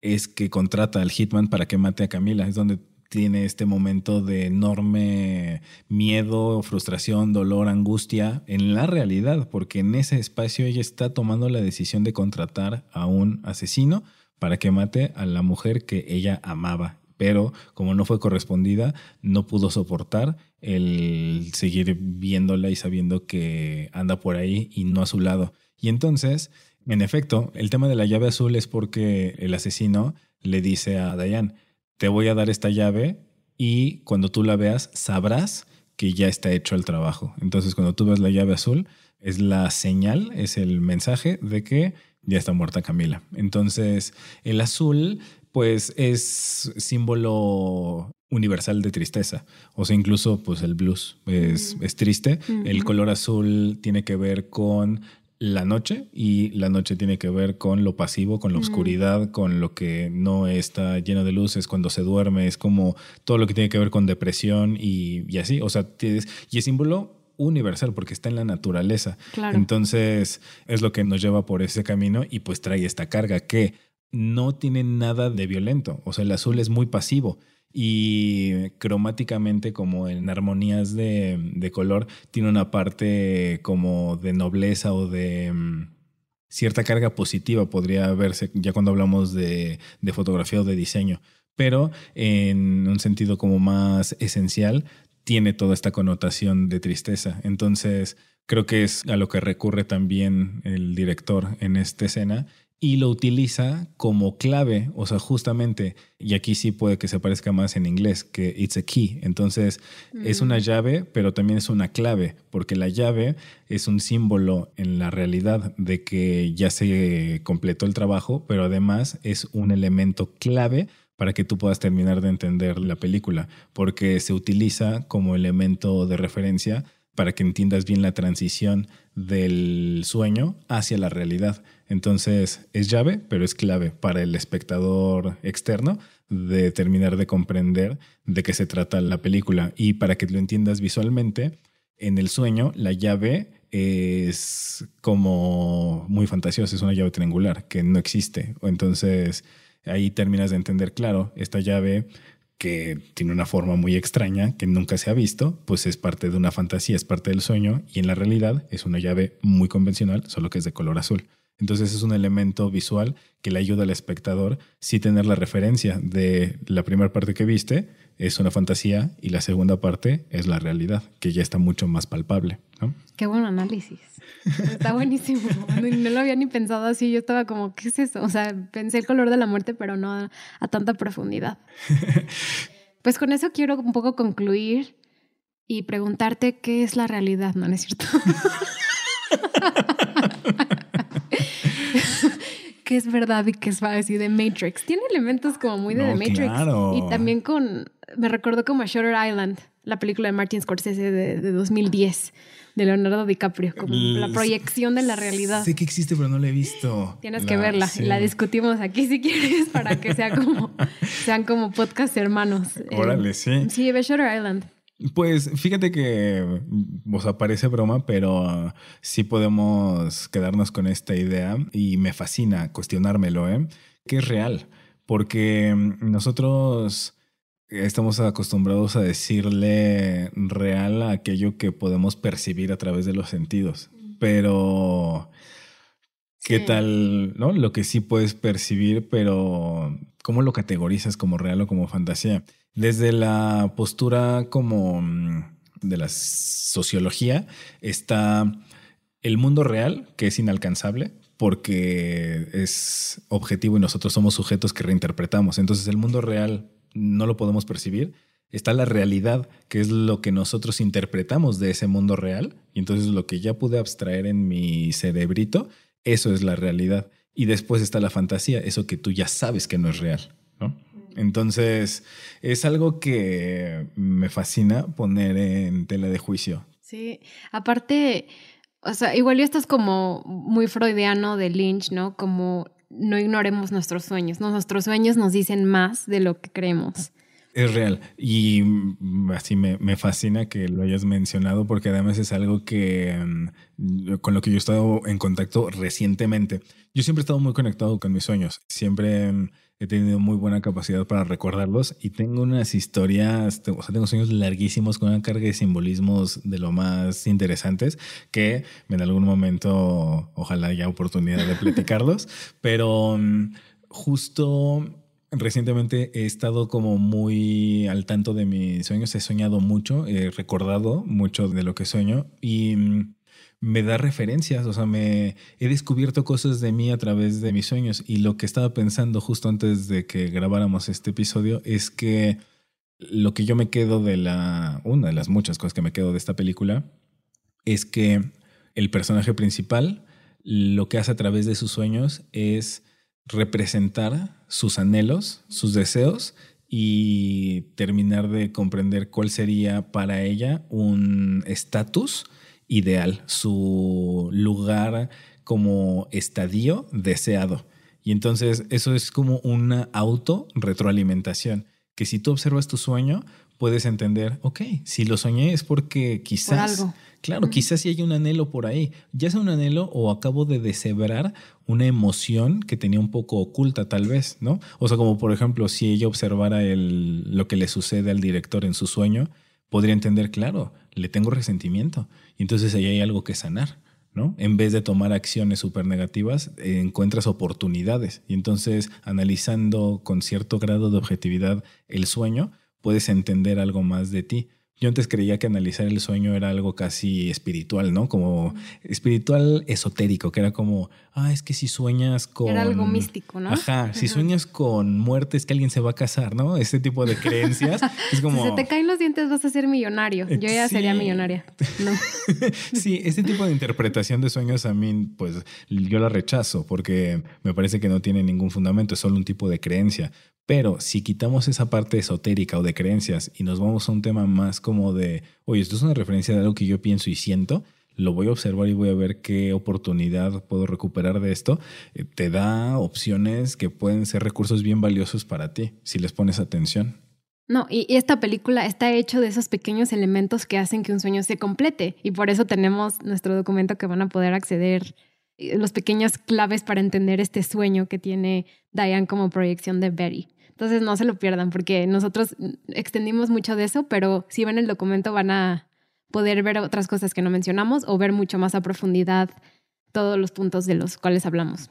es que contrata al hitman para que mate a Camila. Es donde tiene este momento de enorme miedo, frustración, dolor, angustia en la realidad, porque en ese espacio ella está tomando la decisión de contratar a un asesino para que mate a la mujer que ella amaba. Pero como no fue correspondida, no pudo soportar el seguir viéndola y sabiendo que anda por ahí y no a su lado. Y entonces, en efecto, el tema de la llave azul es porque el asesino le dice a Diane, te voy a dar esta llave y cuando tú la veas sabrás que ya está hecho el trabajo. Entonces cuando tú ves la llave azul es la señal, es el mensaje de que ya está muerta Camila. Entonces el azul pues es símbolo universal de tristeza. O sea, incluso pues el blues es, es triste. El color azul tiene que ver con la noche y la noche tiene que ver con lo pasivo, con la oscuridad, con lo que no está lleno de luces, cuando se duerme, es como todo lo que tiene que ver con depresión y, así, o sea, y es símbolo universal porque está en la naturaleza. Entonces es lo que nos lleva por ese camino y pues trae esta carga que no tiene nada de violento, o sea, el azul es muy pasivo y cromáticamente como en armonías de, color tiene una parte como de nobleza o de mm, cierta carga positiva. Podría verse ya cuando hablamos de, de fotografía o de diseño. Pero en un sentido como más esencial tiene toda esta connotación de tristeza entonces creo que es a lo que recurre también el director en esta escena y lo utiliza como clave, o sea, justamente, y aquí sí puede que se parezca más en inglés, que it's a key. Entonces, es una mm. llave, pero también es una clave, porque la llave es un símbolo en la realidad de que ya se completó el trabajo, pero además es un elemento clave para que tú puedas terminar de entender la película, porque se utiliza como elemento de referencia para que entiendas bien la transición del sueño hacia la realidad. Entonces es llave, pero es clave para el espectador externo de terminar de comprender de qué se trata la película. Y para que lo entiendas visualmente, en el sueño la llave es como muy fantasiosa, es una llave triangular que no existe. Entonces ahí terminas de entender, claro, esta llave que tiene una forma muy extraña que nunca se ha visto, pues es parte de una fantasía, es parte del sueño y en la realidad es una llave muy convencional, solo que es de color azul. Entonces es un elemento visual que le ayuda al espectador si tener la referencia de la primera parte que viste es una fantasía y la segunda parte es la realidad, que ya está mucho más palpable. Qué buen análisis. Está buenísimo. No, lo había ni pensado así. Yo estaba como, ¿qué es eso? O sea, pensé el color de la muerte, pero no a, a tanta profundidad. (laughs) Pues con eso quiero un poco concluir y preguntarte qué es la realidad, ¿no, ¿No es cierto? (laughs) qué es verdad y qué es falso y de Matrix. Tiene elementos como muy de The Matrix. Y también con me recordó como a Shutter Island, la película de Martin Scorsese de, de 2010 de Leonardo DiCaprio, como la proyección de la realidad. Sé que existe, pero no la he visto. Tienes que verla. La discutimos aquí si quieres para que sea como, (laughs) sean como podcast hermanos. Órale, eh, sí. Sí, ve Shutter Island. Pues fíjate que, o sea, parece broma, pero sí podemos quedarnos con esta idea y me fascina cuestionármelo, ¿eh? Que es real, porque nosotros estamos acostumbrados a decirle real a aquello que podemos percibir a través de los sentidos, pero ¿qué tal, no? Lo que sí puedes percibir, pero ¿cómo lo categorizas como real o como fantasía? Desde la postura como mm, de la sociología está el mundo real, que es inalcanzable, porque es objetivo y nosotros somos sujetos que reinterpretamos. Entonces el mundo real no lo podemos percibir. Está la realidad, que es lo que nosotros interpretamos de ese mundo real. Y entonces lo que ya pude abstraer en mi cerebrito, eso es la realidad. Y después está la fantasía, eso que tú ya sabes que no es real. ¿no? Entonces, es algo que me fascina poner en tela de juicio. Sí, aparte, o sea, igual esto es como muy freudiano de Lynch, ¿no? Como no ignoremos nuestros sueños, Nuestros sueños nos dicen más de lo que creemos. Es real y así me, me, fascina que lo hayas mencionado porque además es algo que mm, con lo que yo he estado en contacto recientemente. Yo siempre he estado muy conectado con mis sueños, siempre mm, he tenido muy buena capacidad para recordarlos y tengo unas historias, o sea, tengo sueños larguísimos con una carga de simbolismos de lo más interesantes que en algún momento ojalá haya oportunidad de platicarlos, (laughs) pero mm, justo recientemente he estado como muy al tanto de mis sueños, he soñado mucho, he recordado mucho de lo que sueño y mm, me da referencias, o sea, me he descubierto cosas de mí a través de mis sueños. Y lo que estaba pensando justo antes de que grabáramos este episodio es que lo que yo me quedo de la, una de las muchas cosas que me quedo de esta película es que el personaje principal lo que hace a través de sus sueños es representar sus anhelos, sus deseos y terminar de comprender cuál sería para ella un estatus ideal, su lugar como estadio deseado. Y entonces eso es como una auto retroalimentación, que si tú observas tu sueño, puedes entender, ok, si lo soñé es porque quizás, claro, quizás si hay un anhelo por ahí, ya sea un anhelo o acabo de deshebrar una emoción que tenía un poco oculta tal vez, ¿no? O sea, como por ejemplo, si ella observara el, lo que le sucede al director en su sueño, podría entender, claro, le tengo resentimiento. Y entonces ahí hay algo que sanar, ¿no? En vez de tomar acciones súper negativas, eh, encuentras oportunidades. Y entonces, analizando con cierto grado de objetividad el sueño, puedes entender algo más de ti. Yo antes creía que analizar el sueño era algo casi espiritual, ¿no? Como espiritual esotérico, que era como, ah, es que si sueñas con... Era algo místico, ¿no? Ajá, si sueñas con muerte es que alguien se va a casar, ¿no? Ese tipo de creencias. (laughs) es como... Si se te caen los dientes vas a ser millonario. Yo ya sería millonaria. No. (laughs) sí, ese tipo de interpretación de sueños a mí, pues yo la rechazo porque me parece que no tiene ningún fundamento, es solo un tipo de creencia. Pero si quitamos esa parte esotérica o de creencias y nos vamos a un tema más como de, oye, esto es una referencia de algo que yo pienso y siento, lo voy a observar y voy a ver qué oportunidad puedo recuperar de esto, eh, te da opciones que pueden ser recursos bien valiosos para ti si les pones atención. No, y, esta película está hecho de esos pequeños elementos que hacen que un sueño se complete y por eso tenemos nuestro documento que van a poder acceder eh, los pequeños claves para entender este sueño que tiene Diane como proyección de Betty. Entonces no se lo pierdan porque nosotros extendimos mucho de eso, pero si ven el documento van a poder ver otras cosas que no mencionamos o ver mucho más a profundidad todos los puntos de los cuales hablamos.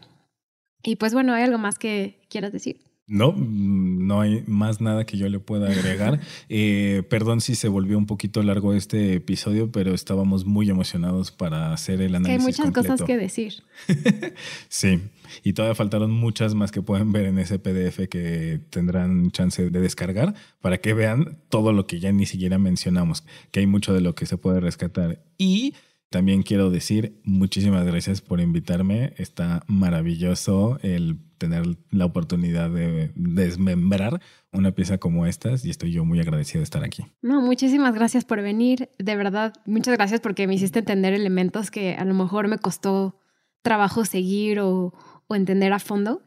Y pues bueno, ¿hay algo más que quieras decir? No, no hay más nada que yo le pueda agregar. (laughs) Eh, perdón si se volvió un poquito largo este episodio, pero estábamos muy emocionados para hacer el análisis. hay muchas cosas que decir. (laughs) sí, y todavía faltaron muchas más que pueden ver en ese PDF que tendrán chance de descargar para que vean todo lo que ya ni siquiera mencionamos, que hay mucho de lo que se puede rescatar. Y también quiero decir muchísimas gracias por invitarme. Está maravilloso el tener la oportunidad de desmembrar una pieza como estas y estoy yo muy agradecido de estar aquí. No, muchísimas gracias por venir. De verdad, muchas gracias porque me hiciste entender elementos que a lo mejor me costó trabajo seguir o, o entender a fondo.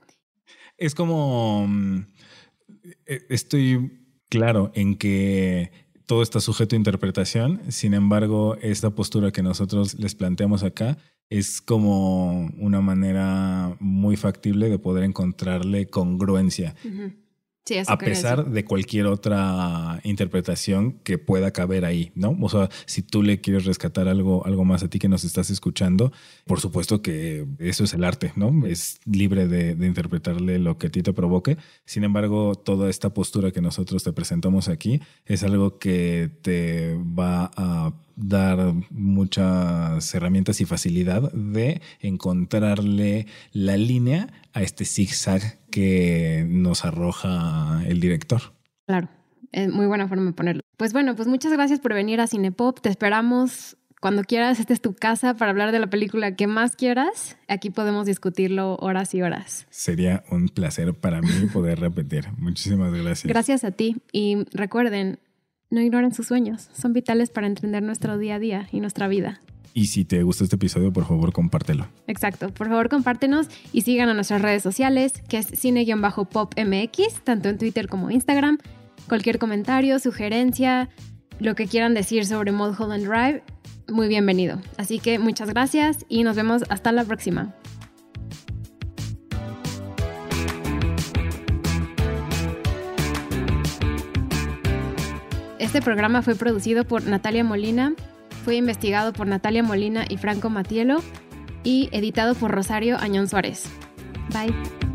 Es como, mm, e, estoy claro en que todo está sujeto a interpretación, sin embargo, esta postura que nosotros les planteamos acá es como una manera muy factible de poder encontrarle congruencia a pesar de cualquier otra interpretación que pueda caber ahí, ¿no? O sea, si tú le quieres rescatar algo, algo más a ti que nos estás escuchando, por supuesto que eso es el arte, ¿no? Es libre de, de interpretarle lo que a ti te provoque. Sin embargo, toda esta postura que nosotros te presentamos aquí es algo que te va a dar muchas herramientas y facilidad de encontrarle la línea a este zigzag que nos arroja el director. Claro, es muy buena forma de ponerlo. Pues bueno, pues muchas gracias por venir a Cinepop. Te esperamos cuando quieras. Esta es tu casa para hablar de la película que más quieras. Aquí podemos discutirlo horas y horas. Sería un placer para mí poder repetir. Muchísimas gracias. Gracias a ti. Y recuerden, no ignoren sus sueños, son vitales para entender nuestro día a día y nuestra vida. Y si te gusta este episodio, por favor, compártelo. Exacto, por favor, compártenos y sigan a nuestras redes sociales, que es cine-popmx, tanto en Twitter como Instagram. Cualquier comentario, sugerencia, lo que quieran decir sobre Mulholland Drive, muy bienvenido. Así que muchas gracias y nos vemos hasta la próxima. Este programa fue producido por Natalia Molina, fue investigado por Natalia Molina y Franco Matielo y editado por Rosario Añón Suárez. Bye.